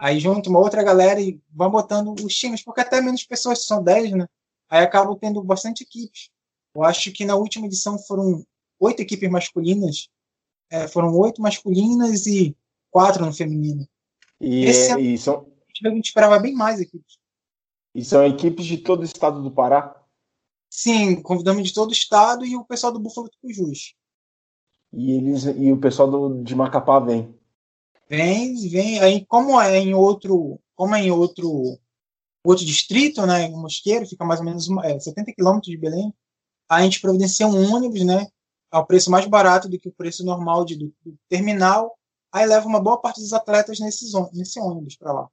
Aí junta uma outra galera e vai botando os times, porque até menos pessoas, são 10, né? aí acabam tendo bastante equipes. Eu acho que na última edição foram oito equipes masculinas, é, foram oito masculinas e quatro no feminino. E, Esse ano, e são... a gente esperava bem mais equipes. E são equipes de todo o estado do Pará? Sim, convidamos de todo o estado e o pessoal do Búfalo Tucujus. E eles e o pessoal do, de Macapá vem. Vem, vem. Aí como é em outro, como é em outro outro distrito, né, em Mosqueiro, fica mais ou menos é, 70 quilômetros de Belém, a gente providencia um ônibus, né, ao preço mais barato do que o preço normal de, do, do terminal, aí leva uma boa parte dos atletas nesses, nesse ônibus para lá.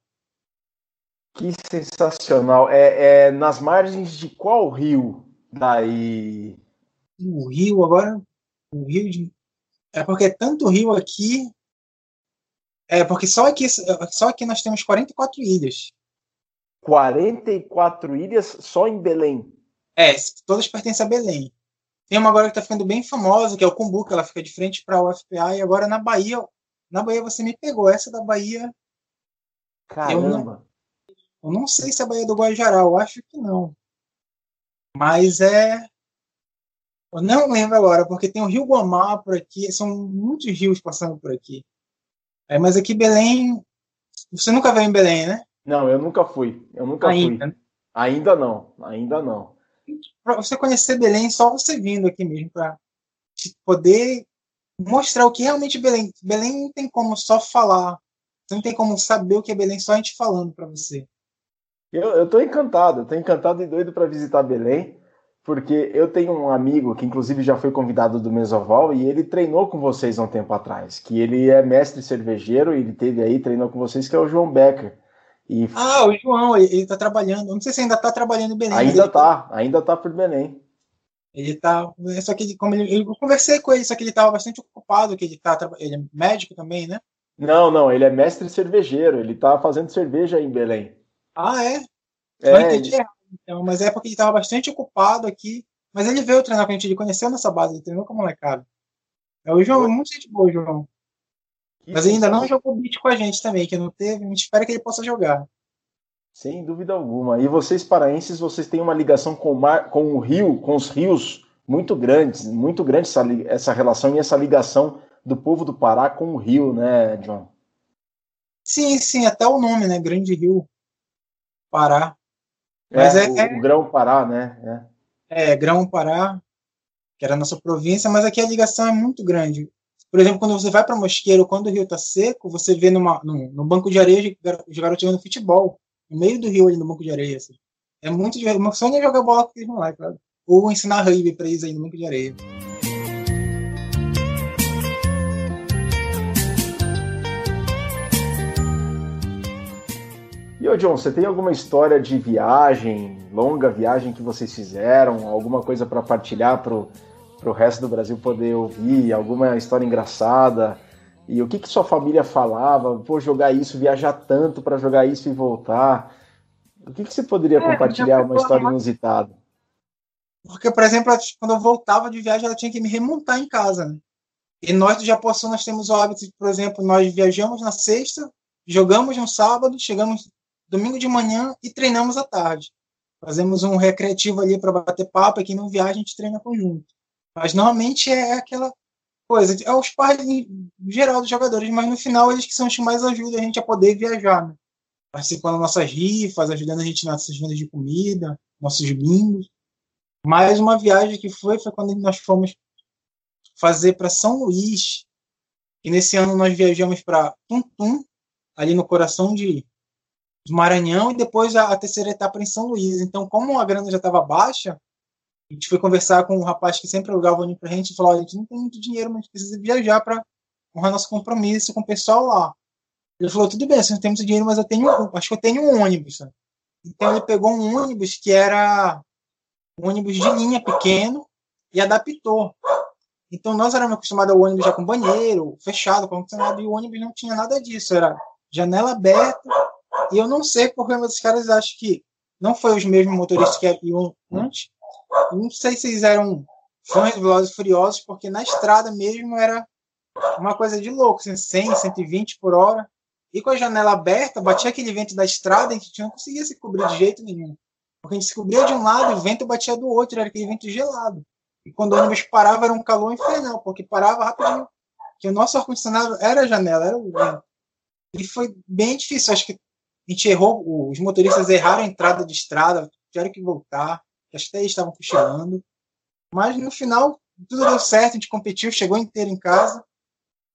Que sensacional. É, é, nas margens de qual rio daí? O rio agora, o rio de... É porque é tanto rio aqui, é porque só aqui, só aqui nós temos 44 ilhas. 44 ilhas só em Belém. É, todas pertencem a Belém. Tem uma agora que tá ficando bem famosa, que é o Cumbuca, ela fica de frente para o UFPA, e agora na Bahia, na Bahia você me pegou, essa da Bahia. Caramba! Eu não, eu não sei se é a Bahia do Guajará, eu acho que não. Mas é. Eu não lembro agora, porque tem o Rio Guamá por aqui, são muitos rios passando por aqui. É, mas aqui Belém. Você nunca veio em Belém, né? Não, eu nunca fui. Eu nunca Ainda. fui. Ainda não. Ainda não. Para você conhecer Belém, só você vindo aqui mesmo, para poder mostrar o que realmente Belém. Belém não tem como só falar. Não tem como saber o que é Belém só a gente falando para você. Eu, eu tô encantado, eu tô encantado e doido para visitar Belém, porque eu tenho um amigo que inclusive já foi convidado do Mesoval e ele treinou com vocês há um tempo atrás, que ele é mestre cervejeiro e ele teve aí, treinou com vocês, que é o João Becker. E Ah, o João, ele, tá trabalhando. Eu Não sei se ainda tá trabalhando em Belém. ainda ele, tá, ainda tá por Belém. Ele tá. Só que como ele, eu conversei com ele, só que ele tava bastante ocupado, que ele tá. Ele é médico também, né? Não, não, ele é mestre cervejeiro, ele tá fazendo cerveja em Belém. Ah, é? Eu É, entendi errado, então, mas é porque ele estava bastante ocupado aqui. Mas ele veio treinar com a gente, ele conheceu nossa base, ele treinou com a molecada. É o João, é muito gente boa, João. que Mas ainda não jogou beat com a gente também, que não teve. A gente espera que ele possa jogar. Sem dúvida alguma. E vocês paraenses, vocês têm uma ligação com o mar, com o rio, com os rios muito grandes, muito grande essa, essa relação e essa ligação do povo do Pará com o rio, né, John? Sim, sim, até o nome, né? Grande Rio Pará. Mas é, é- o, é- o grão Pará, né? É. É, Grão Pará, que era a nossa província, mas aqui a ligação é muito grande. Por exemplo, quando você vai para Mosqueiro, quando o rio está seco, você vê numa, no, no banco de areia os garotos jogando futebol, no meio do rio ali no banco de areia. assim. É muito divertido. Meu sonho é jogar bola com aqueles moleques, claro. Ou ensinar rugby para eles aí no banco de areia. E ô John, você tem alguma história de viagem, longa viagem que vocês fizeram, alguma coisa para partilhar pro, pro resto do Brasil poder ouvir, alguma história engraçada? E o que que sua família falava? Vou jogar isso, viajar tanto para jogar isso e voltar. O que que você poderia É, compartilhar uma história inusitada? Porque, por exemplo, quando eu voltava de viagem, ela tinha que me remontar em casa, né? E nós do Japoçu, nós temos o hábito, de, por exemplo, nós viajamos na sexta, jogamos no sábado, chegamos domingo de manhã e treinamos à tarde. Fazemos um recreativo ali para bater papo, e quem não viaja, a gente treina conjunto. Mas normalmente é aquela coisa, é os pais em geral dos jogadores, mas no final eles que são os que mais ajudam a gente a poder viajar, né? Participando das nossas rifas, ajudando a gente nas vendas de comida, nossos bingos. Mais uma viagem que foi foi quando nós fomos fazer para São Luís. E nesse ano nós viajamos para Tuntum, ali no coração de do Maranhão, e depois a, a terceira etapa em São Luís. Então, como a grana já estava baixa, a gente foi conversar com um rapaz que sempre alugava ônibus para a gente e falou: "Olha, a gente não tem muito dinheiro, mas a gente precisa viajar para honrar nosso compromisso com o pessoal lá. Ele falou: tudo bem, você não tem muito dinheiro, mas eu tenho, acho que eu tenho um ônibus. Então ele pegou um ônibus que era um ônibus de linha pequeno e adaptou. Então nós éramos acostumados ao ônibus já com banheiro, fechado, com ar-condicionado, e o ônibus não tinha nada disso, era janela aberta. E eu não sei porque os caras acham que não foi os mesmos motoristas que iam antes. Não sei se eles eram fãs de Velozes e Furiosos, porque na estrada mesmo era uma coisa de louco, assim, 100, 120 por hora. E com a janela aberta, batia aquele vento da estrada, a gente não conseguia se cobrir de jeito nenhum. Porque a gente se cobria de um lado e o vento batia do outro, era aquele vento gelado. E quando o ônibus parava, era um calor infernal, porque parava rapidinho. Porque o nosso ar-condicionado era a janela, era o vento. E foi bem difícil. Acho que a gente errou, os motoristas erraram a entrada de estrada, tiveram que voltar. Acho que até eles estavam cochilando. Mas no final, tudo deu certo, a gente competiu, chegou inteiro em casa.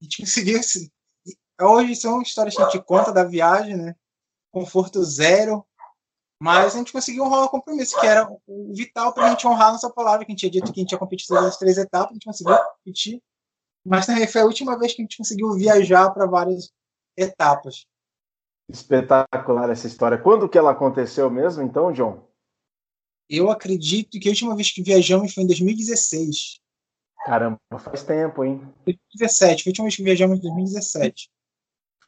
A gente conseguiu. Assim, hoje são histórias que a gente conta da viagem, né? Conforto zero. Mas a gente conseguiu honrar o compromisso, que era o vital para a gente honrar a nossa palavra, que a gente tinha dito que a gente ia competir todas as três etapas, a gente conseguiu competir. Mas também foi a última vez que a gente conseguiu viajar para várias etapas. Espetacular essa história. Quando que ela aconteceu mesmo, então, John? Eu acredito que a última vez que viajamos foi em 2016. Caramba, faz tempo, hein? 2017, foi a última vez que viajamos em 2017.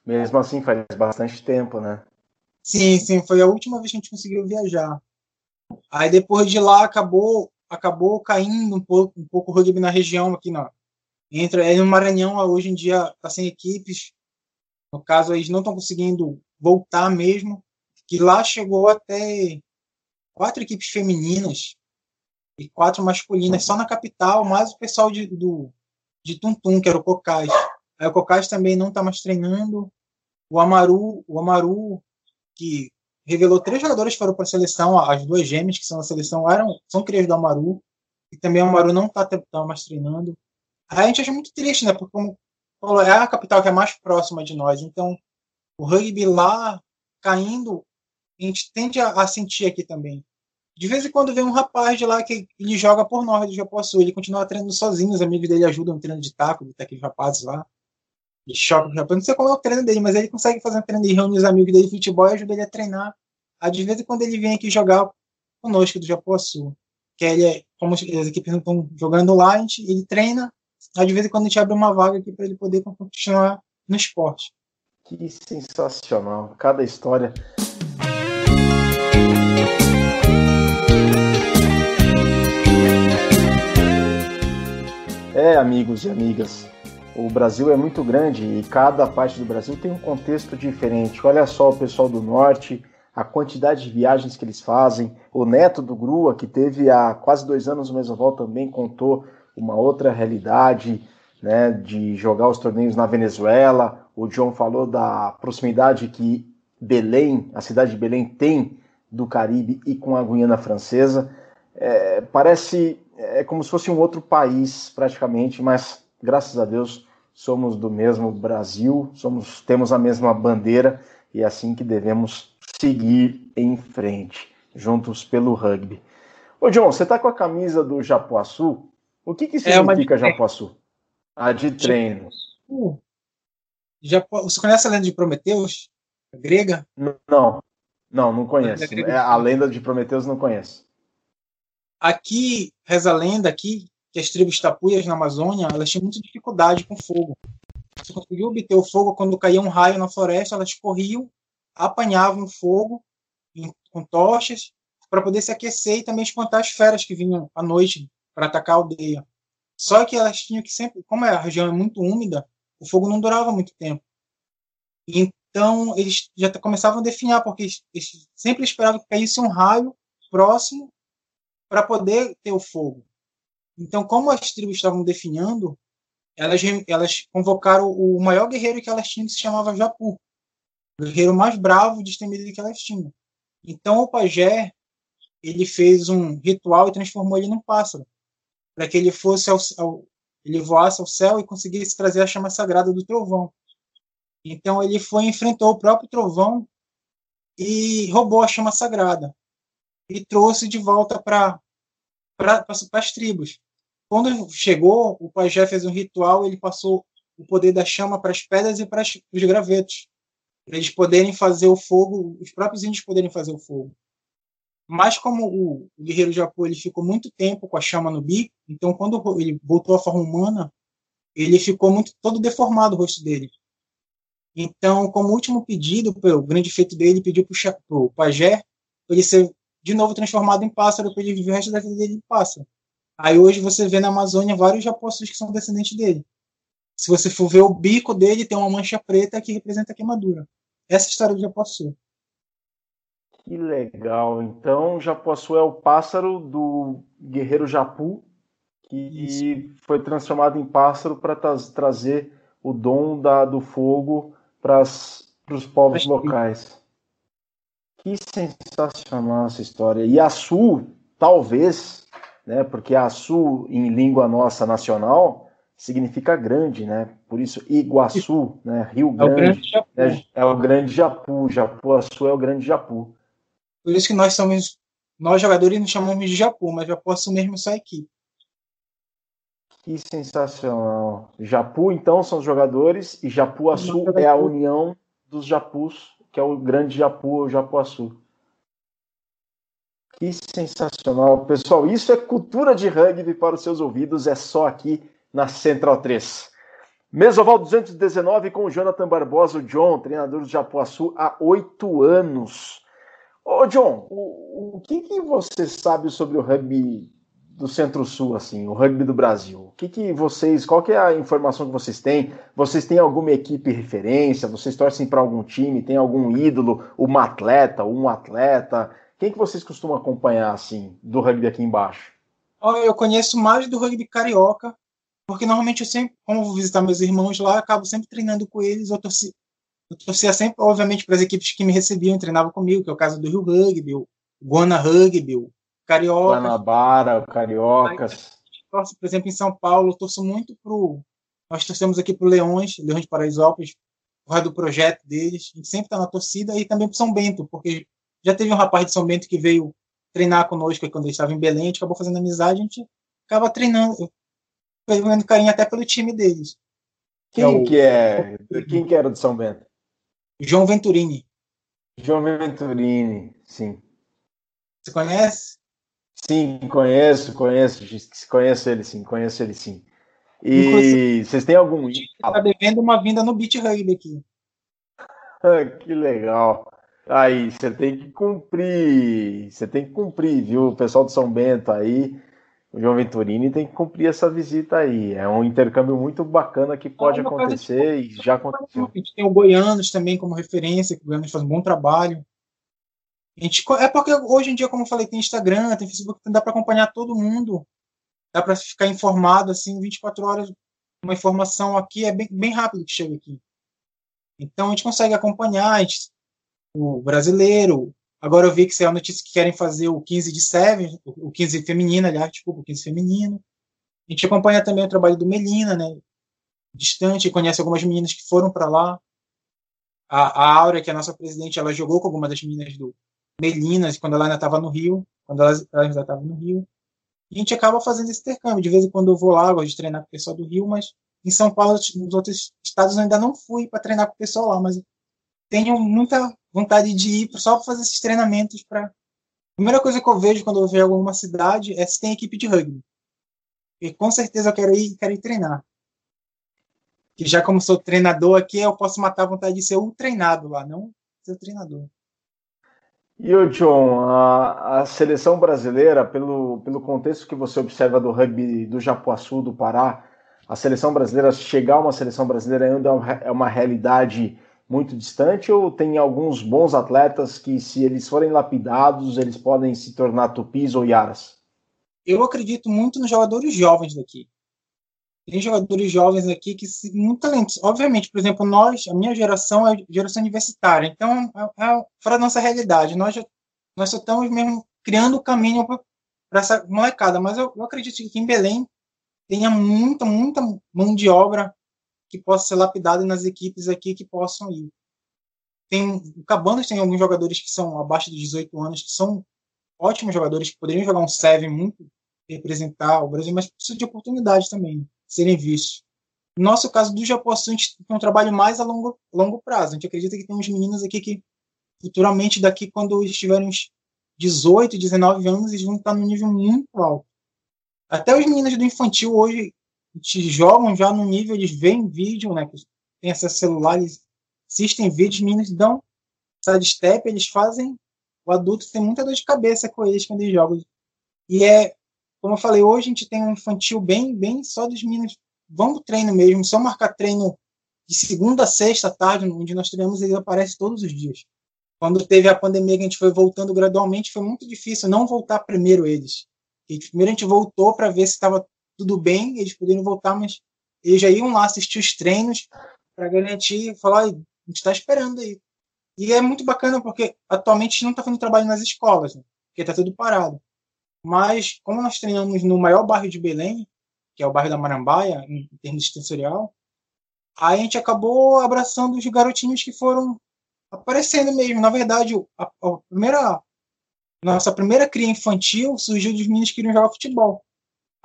Mesmo assim, faz bastante tempo, né? Sim, sim, foi a última vez que a gente conseguiu viajar. Aí depois de lá acabou acabou caindo um pouco, um pouco o rugby na região aqui na entra é no Maranhão hoje em dia está sem equipes. No caso eles não estão conseguindo voltar mesmo, que lá chegou até quatro equipes femininas e quatro masculinas só na capital, mais o pessoal de, do de Tuntum, que era o Cocais. Aí o Cocais também não está mais treinando. O Amaru, o Amaru que revelou três jogadores que foram para a seleção, as duas gêmeas que são da seleção eram são crias do Amaru, e também o Amaru não está tá mais treinando. Aí a gente acha muito triste, né? Porque como falou, é a capital que é mais próxima de nós, então o rugby lá caindo, a gente tende a, a sentir aqui também. De vez em quando vem um rapaz de lá que ele joga por nós do Japão Sul, ele continua treinando sozinho, os amigos dele ajudam treino de taco, aqueles rapazes lá. Ele choca Não sei qual é o treino dele, mas ele consegue fazer um treino de reunir os amigos dele de futebol e ajuda ele a treinar. Aí, de vez em quando ele vem aqui jogar conosco do Japão Sul. Que ele é, como as equipes não estão jogando lá, a gente, ele treina. Aí, de vez em quando a gente abre uma vaga aqui para ele poder continuar no esporte. Que sensacional. Cada história. É, amigos e amigas, o Brasil é muito grande e cada parte do Brasil tem um contexto diferente. Olha só o pessoal do norte, a quantidade de viagens que eles fazem. O neto do Grua, que teve há quase dois anos no Mesoval, também contou uma outra realidade né, de jogar os torneios na Venezuela. O John falou da proximidade que Belém, a cidade de Belém, tem do Caribe e com a Guiana Francesa. É, parece é como se fosse um outro país praticamente, mas graças a Deus somos do mesmo Brasil, somos temos a mesma bandeira e é assim que devemos seguir em frente, juntos pelo rugby. Ô John, você está com a camisa do Japuaçu? O que, que é significa é Japuaçu? A de treino. Uh, Você conhece a lenda de Prometeus? A grega? Não, não, não conheço. É, a lenda de Prometeus não conheço. Aqui, reza a lenda aqui, que as tribos tapuias na Amazônia, elas tinham muita dificuldade com fogo. Você conseguiu obter o fogo quando caía um raio na floresta, elas corriam, apanhavam o fogo em, com tochas para poder se aquecer e também espantar as feras que vinham à noite para atacar a aldeia. Só que elas tinham que sempre, como a região é muito úmida, o fogo não durava muito tempo. Então eles já começavam a definhar, porque eles sempre esperavam que caísse um raio próximo para poder ter o fogo. Então, como as tribos estavam definhando, elas, elas convocaram o maior guerreiro que elas tinham, que se chamava Japu. O guerreiro mais bravo e destemido que elas tinham. Então, o pajé, ele fez um ritual e transformou ele num pássaro, para que ele fosse ao, ao, ele voasse ao céu e conseguisse trazer a chama sagrada do trovão. Então, ele foi enfrentou o próprio trovão e roubou a chama sagrada e trouxe de volta para as tribos. Quando chegou, o pajé fez um ritual, ele passou o poder da chama para as pedras e para os gravetos, para eles poderem fazer o fogo, os próprios índios poderem fazer o fogo. Mas como o, guerreiro Japu ele ficou muito tempo com a chama no bico, então quando ele voltou à forma humana, ele ficou muito todo deformado o rosto dele. Então, como último pedido, pelo grande feito dele, pediu para o pajé ele ser de novo transformado em pássaro para ele viver o resto da vida dele em pássaro. Aí hoje você vê na Amazônia vários japoneses que são descendentes dele. Se você for ver o bico dele, tem uma mancha preta que representa a queimadura. Essa é a história do Japoçu. Que legal. Então, Japoçu é o pássaro do guerreiro Japu, que Isso. foi transformado em pássaro para tra trazer o dom da, do fogo para os povos locais. Que sensacional essa história. E a Sul, talvez, né? Porque Açu, em língua nossa nacional, significa grande, né? Por isso, Iguaçu, né? Rio Grande, é o grande Japu. É, é o grande Japu. Japuaçu é o grande Japu. Por isso que nós somos, nós jogadores nos chamamos de Japu, mas mesmo é só equipe. Que sensacional. Japu, então, são os jogadores, e Japuaçu é a união dos Japus, que é o grande Japu, o Japuaçu. Que sensacional. Pessoal, isso é cultura de rugby para os seus ouvidos, é só aqui na Central 3. Mesoval 219 com o Jonathan Barbosa, o John, treinador do Japuaçu há oito anos. Ô, John, o, o que, que você sabe sobre o rugby do Centro-Sul, assim, o rugby do Brasil. O que, que vocês, qual que é a informação que vocês têm? Vocês têm alguma equipe referência? Vocês torcem para algum time? Tem algum ídolo, uma atleta, um atleta? Quem que vocês costumam acompanhar, assim, do rugby aqui embaixo? Eu conheço mais do rugby carioca, porque normalmente eu sempre, como vou visitar meus irmãos lá, acabo sempre treinando com eles. Eu torci, eu torcia sempre, obviamente, para as equipes que me recebiam, treinavam comigo, que é o caso do Rio Rugby, o Guana Rugby, o Carioca. Guanabara, o Cariocas. Torço, por exemplo, em São Paulo, eu torço muito pro. Nós torcemos aqui pro Leões, Leões de Paraisópolis, por causa do projeto deles. A gente sempre está na torcida e também pro São Bento, porque já teve um rapaz de São Bento que veio treinar conosco quando ele estava em Belém, a gente acabou fazendo amizade, a gente acaba treinando, pegando carinho até pelo time deles. Quem é o... que é? Quem que era do São Bento? João Venturini. João Venturini, sim. Você conhece? Sim, conheço, conheço, conheço ele sim, conheço ele sim. E Inclusive, vocês têm algum. Está devendo uma vinda no Beat Rugby aqui. que legal. Aí, você tem que cumprir, você tem que cumprir, viu? O pessoal de São Bento aí, o João Venturini tem que cumprir essa visita aí. É um intercâmbio muito bacana que pode acontecer e já aconteceu. A gente tem o Goianos também como referência, que o Goianos faz um bom trabalho. A gente, é porque hoje em dia, como eu falei, tem Instagram, tem Facebook, dá para acompanhar todo mundo. Dá para ficar informado assim 24 horas. Uma informação aqui é bem, bem rápido que chega aqui. Então a gente consegue acompanhar gente, o brasileiro. Agora eu vi que saiu a notícia que querem fazer o 15 de Seven, o 15 feminino, aliás, desculpa, o 15 feminino. A gente acompanha também o trabalho do Melina, né? Distante, conhece algumas meninas que foram para lá. A, a Áurea, que é a nossa presidente, ela jogou com algumas das meninas do, Melinas, quando ela ainda estava no Rio, quando ela, ela ainda estava no Rio. E a gente acaba fazendo esse intercâmbio. De vez em quando eu vou lá, gosto de treinar com o pessoal do Rio, mas em São Paulo, nos outros estados, eu ainda não fui para treinar com o pessoal lá, mas tenho muita vontade de ir só para fazer esses treinamentos. Pra... A primeira coisa que eu vejo quando eu vejo alguma cidade é se tem equipe de rugby. E com certeza eu quero ir, quero ir treinar. Que já como sou treinador aqui, eu posso matar a vontade de ser o treinado lá, não ser o treinador. E o John, a, a, seleção brasileira, pelo, pelo contexto que você observa do rugby do Japuaçu, do Pará, a seleção brasileira, chegar a uma seleção brasileira ainda é uma realidade muito distante ou tem alguns bons atletas que, se eles forem lapidados, eles podem se tornar tupis ou iaras? Eu acredito muito nos jogadores jovens daqui tem jogadores jovens aqui que se, muito talentos. Obviamente, por exemplo, nós, a minha geração é geração universitária, então é, é fora da nossa realidade. Nós, nós só estamos mesmo criando o caminho para essa molecada, mas eu, eu, acredito que em Belém tenha muita, muita mão de obra que possa ser lapidada nas equipes aqui que possam ir. Tem, o Cabanas tem alguns jogadores que são abaixo de 18 anos, que são ótimos jogadores, que poderiam jogar um Seven muito, representar o Brasil, mas precisa de oportunidade também serem vistos. No nosso caso do Japoçu, a gente tem um trabalho mais a longo, longo prazo. A gente acredita que tem uns meninos aqui que futuramente, daqui quando eles tiverem uns 18, 19 anos, eles vão estar num nível muito alto. Até os meninos do infantil hoje te jogam já no nível, eles veem vídeo, né? Tem acesso celular, eles assistem vídeos, os meninos dão side step, eles fazem. O adulto tem muita dor de cabeça com eles quando eles jogam. E é como eu falei, hoje a gente tem um infantil bem, bem só dos meninos. Vamos treino mesmo, só marcar treino de segunda a sexta tarde, onde nós treinamos, ele aparece todos os dias. Quando teve a pandemia, que a gente foi voltando gradualmente, foi muito difícil não voltar primeiro eles. E primeiro a gente voltou para ver se estava tudo bem, eles poderiam voltar, mas eles já iam lá assistir os treinos para garantir, falar, a gente está esperando aí. E é muito bacana porque atualmente não está fazendo trabalho nas escolas, né? porque está tudo parado. Mas, como nós treinamos no maior bairro de Belém, que é o bairro da Marambaia, em termos extensorial, aí a gente acabou abraçando os garotinhos que foram aparecendo mesmo. Na verdade, a, a primeira, nossa primeira cria infantil surgiu dos meninos que queriam jogar futebol.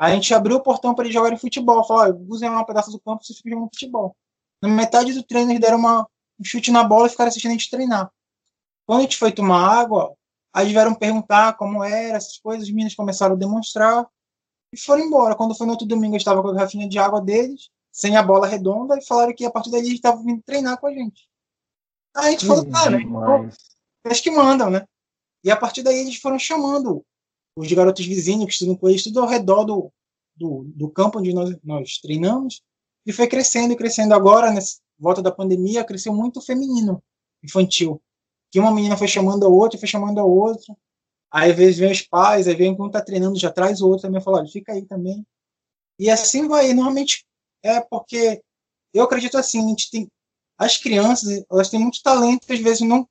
A gente abriu o portão para eles jogarem futebol. Falou, usem uma pedaço do campo, vocês jogando futebol. Na metade do treino, eles deram uma, um chute na bola e ficaram assistindo a gente treinar. Quando a gente foi tomar água, Aí vieram perguntar como era, essas coisas, os meninos começaram a demonstrar e foram embora. Quando foi no outro domingo, eu estava com a garrafinha de água deles, sem a bola redonda, e falaram que a partir daí eles estavam vindo treinar com a gente. Aí a gente falou, cara, eles que mandam, né? E a partir daí eles foram chamando os garotos vizinhos que estudam com eles, tudo ao redor do, do, do campo onde nós, nós treinamos, e foi crescendo e crescendo. Agora, nessa volta da pandemia, cresceu muito feminino, infantil. Que uma menina foi chamando a outra, foi chamando a outra. Aí, às vezes, vem os pais, aí vem quando tá treinando, já traz o outro também, fala, olha, fica aí também. E assim vai. normalmente é porque eu acredito assim, a gente tem as crianças, elas têm muito talento, às vezes não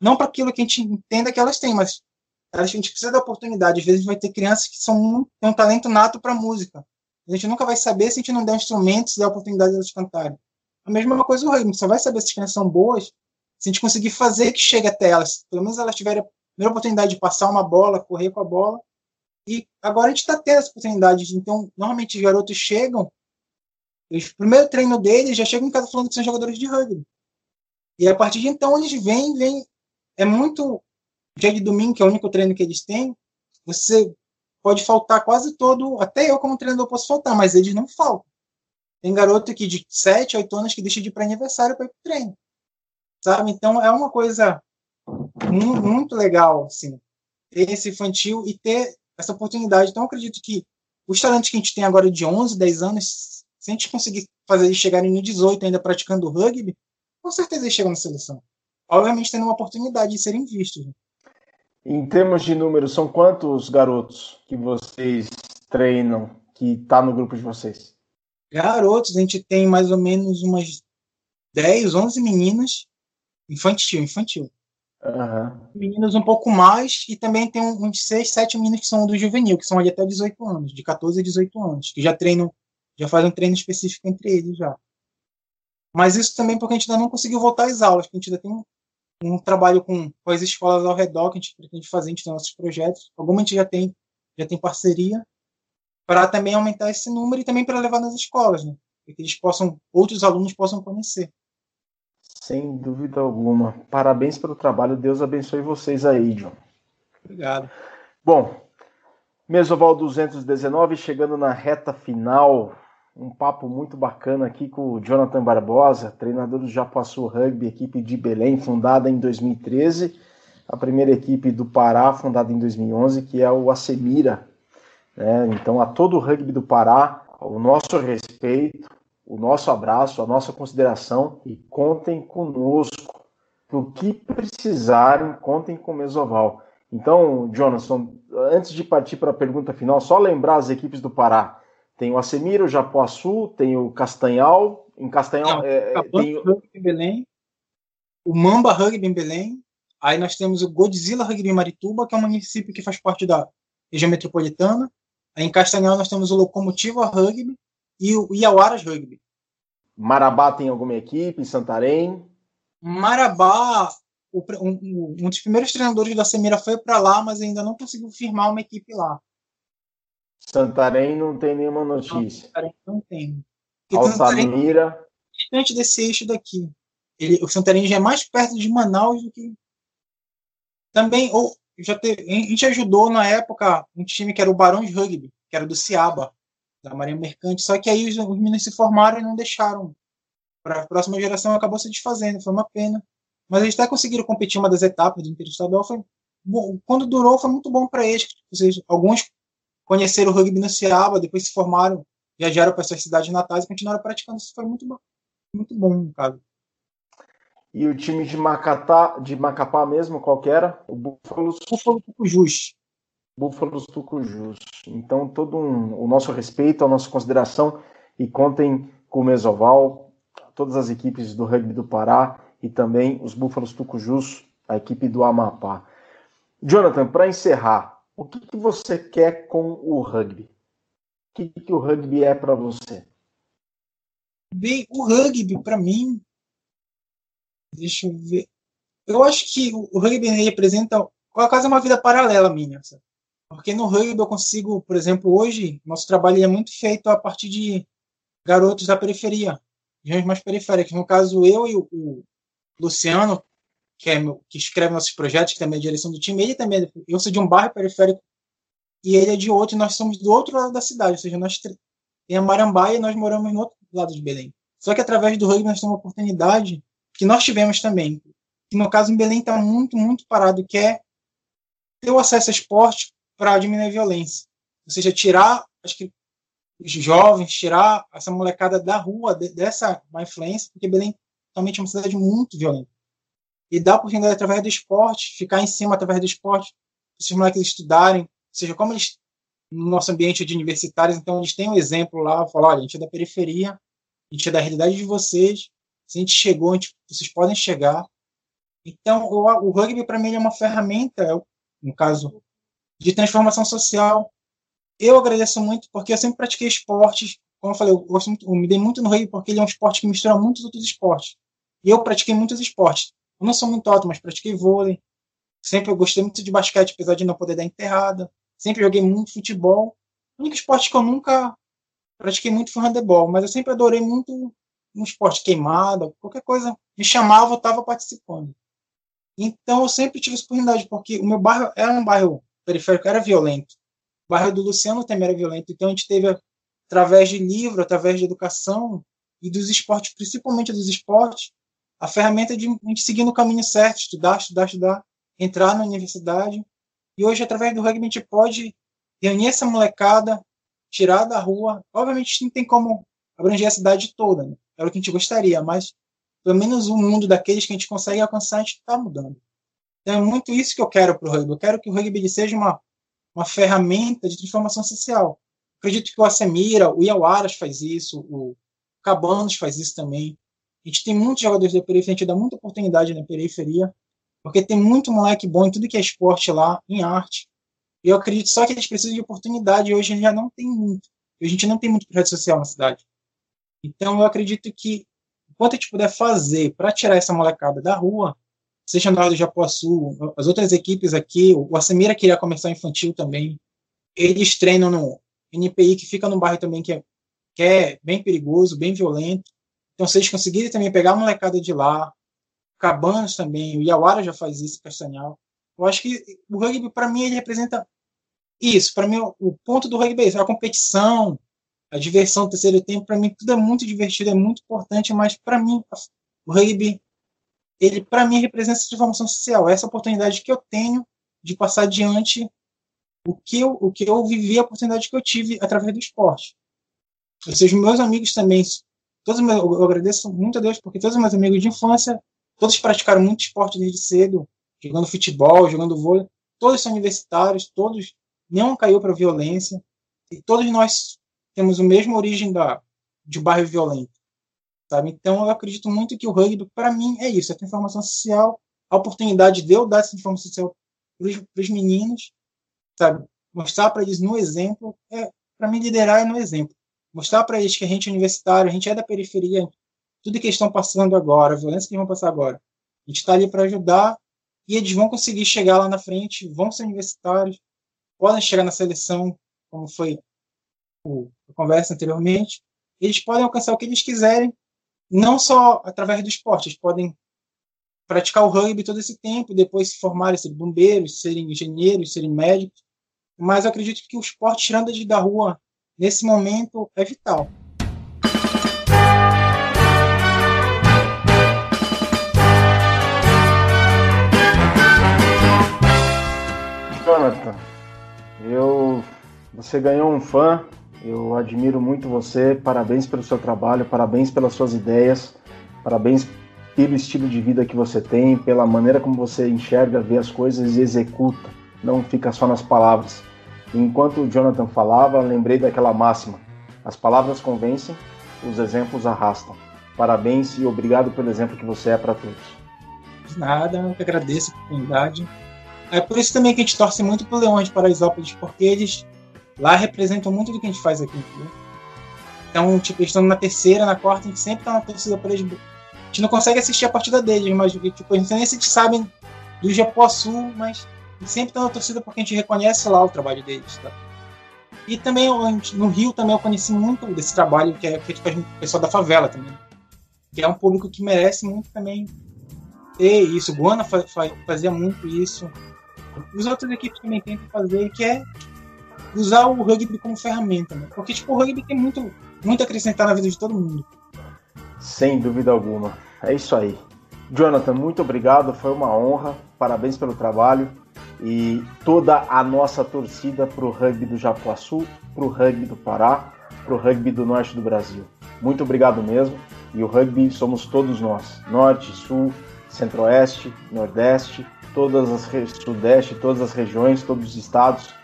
não para aquilo que a gente entenda que elas têm, mas a gente precisa da oportunidade. Às vezes vai ter crianças que são têm um talento nato para música. A gente nunca vai saber se a gente não der instrumentos e a oportunidade de elas cantarem. A mesma coisa o rugby, só vai saber se as crianças são boas se a gente conseguir fazer que chegue até elas. Pelo menos elas tiverem a primeira oportunidade de passar uma bola, correr com a bola. E agora a gente está tendo essa oportunidade. Então, normalmente os garotos chegam, o primeiro treino deles já chegam em casa falando que são jogadores de rugby. E a partir de então eles vêm, vêm. É muito. Dia de domingo, que é o único treino que eles têm, você pode faltar quase todo. Até eu, como treinador, posso faltar, mas eles não faltam. Tem garoto aqui de 7, 8 anos que deixa de ir para aniversário para ir para treino. Sabe? Então é uma coisa muito, legal, assim, ter esse infantil e ter essa oportunidade. Então, acredito que os talentos que a gente tem agora de 11, 10 anos, se a gente conseguir fazer eles chegarem no 18 ainda praticando rugby, com certeza eles chegam na seleção. Obviamente, tendo uma oportunidade de serem vistos. Em termos de números, são quantos garotos que vocês treinam que tá no grupo de vocês? Garotos, a gente tem mais ou menos umas 10, 11 meninas. Infantil, infantil. Uhum. Meninos um pouco mais, e também tem uns 6, 7 meninos que são do juvenil, que são ali até 18 anos, de 14 a 18 anos, que já treinam, já fazem um treino específico entre eles já. Mas isso também porque a gente ainda não conseguiu voltar às aulas, porque a gente ainda tem um, trabalho com, com as escolas ao redor que a gente pretende fazer, a gente tem nossos projetos. Alguma a gente já tem, já tem parceria, para também aumentar esse número e também para levar nas escolas, né? Para que eles possam, outros alunos possam conhecer. Sem dúvida alguma. Parabéns pelo trabalho. Deus abençoe vocês aí, John. Obrigado. Bom, Mesoval 219 chegando na reta final. Um papo muito bacana aqui com o Jonathan Barbosa, treinador do Japuaçu Rugby, equipe de Belém, fundada em 2013. A primeira equipe do Pará, fundada em 2011, que é o Asemira. Né? Então, a todo o rugby do Pará, o nosso respeito, o nosso abraço, a nossa consideração e contem conosco. O que precisarem, contem com o Mesoval. Então, Jonathan, antes de partir para a pergunta final, só lembrar as equipes do Pará. Tem o Assemiro, o Japuaçu, tem o Castanhal. Em Castanhal Não, é, é tem o... em Belém, o Mamba Rugby em Belém. Aí nós temos o Godzilla Rugby em Marituba, que é um município que faz parte da região metropolitana. Aí em Castanhal nós temos o Locomotiva Rugby, e o Iauaras Rugby. Marabá tem alguma equipe? Santarém? Marabá, um, um, dos primeiros treinadores da Semira foi para lá, mas ainda não conseguiu firmar uma equipe lá. Santarém não tem nenhuma notícia. Não, Santarém não tem. Altamira. Distante desse eixo daqui. Ele, o Santarém já é mais perto de Manaus do que. Também, ou, já teve, a gente ajudou na época um time que era o Barões Rugby, que era do Ciaba da Marinha Mercante. Só que aí os, os meninos se formaram e não deixaram. Para a próxima geração acabou se desfazendo, foi uma pena. Mas eles até conseguiram competir uma das etapas do Interestadual. Foi bom, quando durou, foi muito bom para eles. Seja, alguns conheceram o rugby no Ciaba, depois se formaram, viajaram para suas cidades natais e continuaram praticando. Isso foi muito bom, muito bom caso. E o time de Macatá, de Macapá mesmo, qual que era? O Búfalo Tucujus. Búfalos Tucujus. Então, todo um, o nosso respeito, a nossa consideração e contem com o Mesoval, todas as equipes do rugby do Pará e também os Búfalos Tucujus, a equipe do Amapá. Jonathan, para encerrar, o que, que, você quer com o rugby? O que, que o rugby é para você? Bem, o rugby, para mim, deixa eu ver. Eu acho que o rugby representa quase uma vida paralela minha. Sabe? Porque no rugby eu consigo, por exemplo, hoje, nosso trabalho é muito feito a partir de garotos da periferia, regiões mais periféricas. No caso, eu e o Luciano, que, é que escreve nossos projetos, que também é a direção do time, ele também, é, eu sou de um bairro periférico e ele é de outro, e nós somos do outro lado da cidade, ou seja, nós em Amarambaia e nós moramos no outro lado de Belém. Só que através do rugby nós temos uma oportunidade que nós tivemos também, que no caso em Belém está muito, muito parado, que é ter o acesso a esporte para diminuir a violência. Ou seja, tirar, acho que os jovens, tirar essa molecada da rua, de, dessa má influência, porque Belém realmente é uma cidade muito violenta. E dar oportunidade através do esporte, ficar em cima através do esporte, esses moleques estudarem, ou seja, como eles, no nosso ambiente de universitários, então eles têm um exemplo lá, falar, olha, a gente é da periferia, a gente é da realidade de vocês, se a gente chegou, a gente, vocês podem chegar. Então, o, o rugby, para mim, é uma ferramenta, no caso, de transformação social. Eu agradeço muito, porque eu sempre pratiquei esportes, como eu falei, eu, muito, eu me dei muito no rugby, porque ele é um esporte que mistura muitos outros esportes. E eu pratiquei muitos esportes. Eu não sou muito alto, mas pratiquei vôlei. Sempre eu gostei muito de basquete, apesar de não poder dar enterrada. Sempre joguei muito futebol. O único esporte que eu nunca pratiquei muito foi handebol, mas eu sempre adorei muito um esporte queimada, qualquer coisa me chamava, eu estava participando. Então eu sempre tive essa oportunidade, porque o meu bairro era um bairro periférico, era violento. O bairro do Luciano também era violento. Então a gente teve, através de livro, através de educação e dos esportes, principalmente dos esportes, a ferramenta de a gente seguir no caminho certo, estudar, estudar, estudar, entrar na universidade. E hoje, através do rugby, a gente pode reunir essa molecada, tirar da rua. Obviamente, não tem como abranger a cidade toda, né? é o que a gente gostaria, mas pelo menos o mundo daqueles que a gente consegue alcançar, a gente está mudando. Então, é muito isso que eu quero para o rugby. Eu quero que o rugby seja uma, uma ferramenta de transformação social. Acredito que o Assemira, o Iauaras faz isso, o Cabanos faz isso também. A gente tem muitos jogadores da periferia, a gente dá muita oportunidade na periferia, porque tem muito moleque bom em tudo que é esporte lá, em arte. E eu acredito só que eles precisam de oportunidade e hoje já não tem muito. A gente não tem muito projeto social na cidade. Então eu acredito que enquanto a gente puder fazer para tirar essa molecada da rua, seja no lado do Japuaçu, as outras equipes aqui, o Assemira queria começar infantil também, eles treinam no NPI, que fica num bairro também que é, que é bem perigoso, bem violento. Então, se eles conseguirem também pegar a molecada de lá, Cabanas também, o Iauara já faz isso, Castanhal. Eu acho que o rugby, para mim, ele representa isso. Para mim, o ponto do rugby é isso, é a competição, a diversão do terceiro tempo, para mim, tudo é muito divertido, é muito importante, mas para mim, o rugby, ele, para mim, representa essa transformação social, essa oportunidade que eu tenho de passar adiante o que eu, o que eu vivi, a oportunidade que eu tive através do esporte. Ou seja, meus amigos também, todos meus, eu agradeço muito a Deus, porque todos os meus amigos de infância, todos praticaram muito esporte desde cedo, jogando futebol, jogando vôlei, todos são universitários, todos, nenhum caiu para violência, e todos nós temos a mesma origem da, de bairro violento. Sabe? Então, eu acredito muito que o rugby, para mim, é isso: é a informação social, a oportunidade de eu dar essa informação social para os meninos, sabe? Mostrar para eles no exemplo, é, para mim, liderar é no exemplo. Mostrar para eles que a gente é universitário, a gente é da periferia, tudo que eles estão passando agora, a violência que eles vão passar agora, a gente está ali para ajudar e eles vão conseguir chegar lá na frente, vão ser universitários, podem chegar na seleção, como foi a conversa anteriormente, eles podem alcançar o que eles quiserem, não só através do esporte, eles podem praticar o rugby todo esse tempo, depois se formarem, serem bombeiros, serem engenheiros, serem médicos, mas eu acredito que o esporte tirando eles da rua nesse momento é vital. Jonathan, eu você ganhou um fã eu admiro muito você, parabéns pelo seu trabalho, parabéns pelas suas ideias, parabéns pelo estilo de vida que você tem, pela maneira como você enxerga, vê as coisas e executa, não fica só nas palavras. Enquanto o Jonathan falava, lembrei daquela máxima: as palavras convencem, os exemplos arrastam. Parabéns e obrigado pelo exemplo que você é para todos. De nada, eu que agradeço a oportunidade. É por isso também que a gente torce muito pro Leões de Paraisópolis, porque eles lá representam muito do que a gente faz aqui, entendeu? Então, tipo, eles estão na terceira, na quarta, a gente sempre tá na torcida por eles. A gente não consegue assistir a partida deles, mas tipo, a gente nem se sabe do Japuaçu, mas sempre tá na torcida porque a gente reconhece lá o trabalho deles, tá? E também no Rio também eu conheci muito desse trabalho que é feito com o pessoal da favela também. Que é um público que merece muito também ter isso. Guana fazia muito isso. Os outras equipes também tentam fazer, que é usar o rugby como ferramenta, né? Porque tipo, o rugby tem muito, muito a acrescentar na vida de todo mundo. Sem dúvida alguma. É isso aí. Jonathan, muito obrigado, foi uma honra. Parabéns pelo trabalho. E toda a nossa torcida para o rugby do Japuaçu, para o rugby do Pará, para o rugby do norte do Brasil. Muito obrigado mesmo. E o rugby somos todos nós: norte, sul, centro-oeste, nordeste, todas as sudeste, todas as regiões, todos os estados.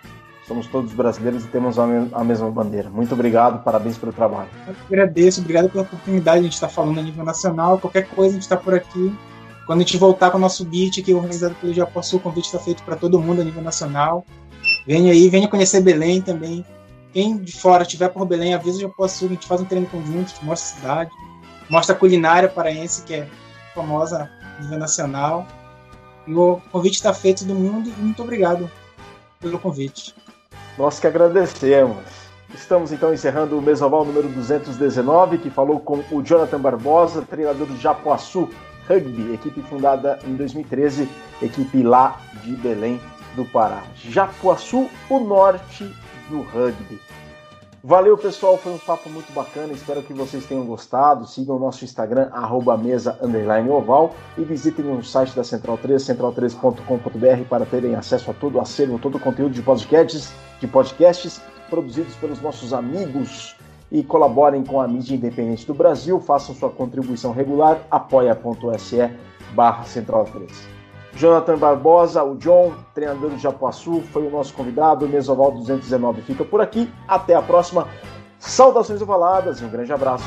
Somos todos brasileiros e temos a, me a mesma bandeira. Muito obrigado, parabéns pelo trabalho. Eu agradeço, obrigado pela oportunidade. A gente está falando a nível nacional. Qualquer coisa, a gente está por aqui. Quando a gente voltar com o nosso beat, que organizado pelo Japoçu, o convite está feito para todo mundo a nível nacional. Venha aí, venha conhecer Belém também. Quem de fora estiver por Belém, avisa o Japoçu, a gente faz um treino conjunto, mostra a cidade, mostra a culinária paraense, que é famosa a nível nacional. E o convite está feito do mundo e muito obrigado pelo convite. Nós que agradecemos. Estamos então encerrando o Mesoval número 219, que falou com o Jonathan Barbosa, treinador do Japoaçu Rugby, equipe fundada em 2013, equipe lá de Belém do Pará. Japuaçu, o norte do rugby. Valeu, pessoal, foi um papo muito bacana, espero que vocês tenham gostado. Sigam o nosso Instagram, arroba mesa oval, e visitem o site da Central 3, central3.com.br, para terem acesso a todo o acervo, todo o conteúdo de podcasts, de podcasts produzidos pelos nossos amigos e colaborem com a mídia independente do Brasil, façam sua contribuição regular, apoia.se barra Central 3. Jonathan Barbosa, o John, treinador do Japuaçu, foi o nosso convidado. O Mesoval 219 fica por aqui. Até a próxima. Saudações ovaladas e um grande abraço.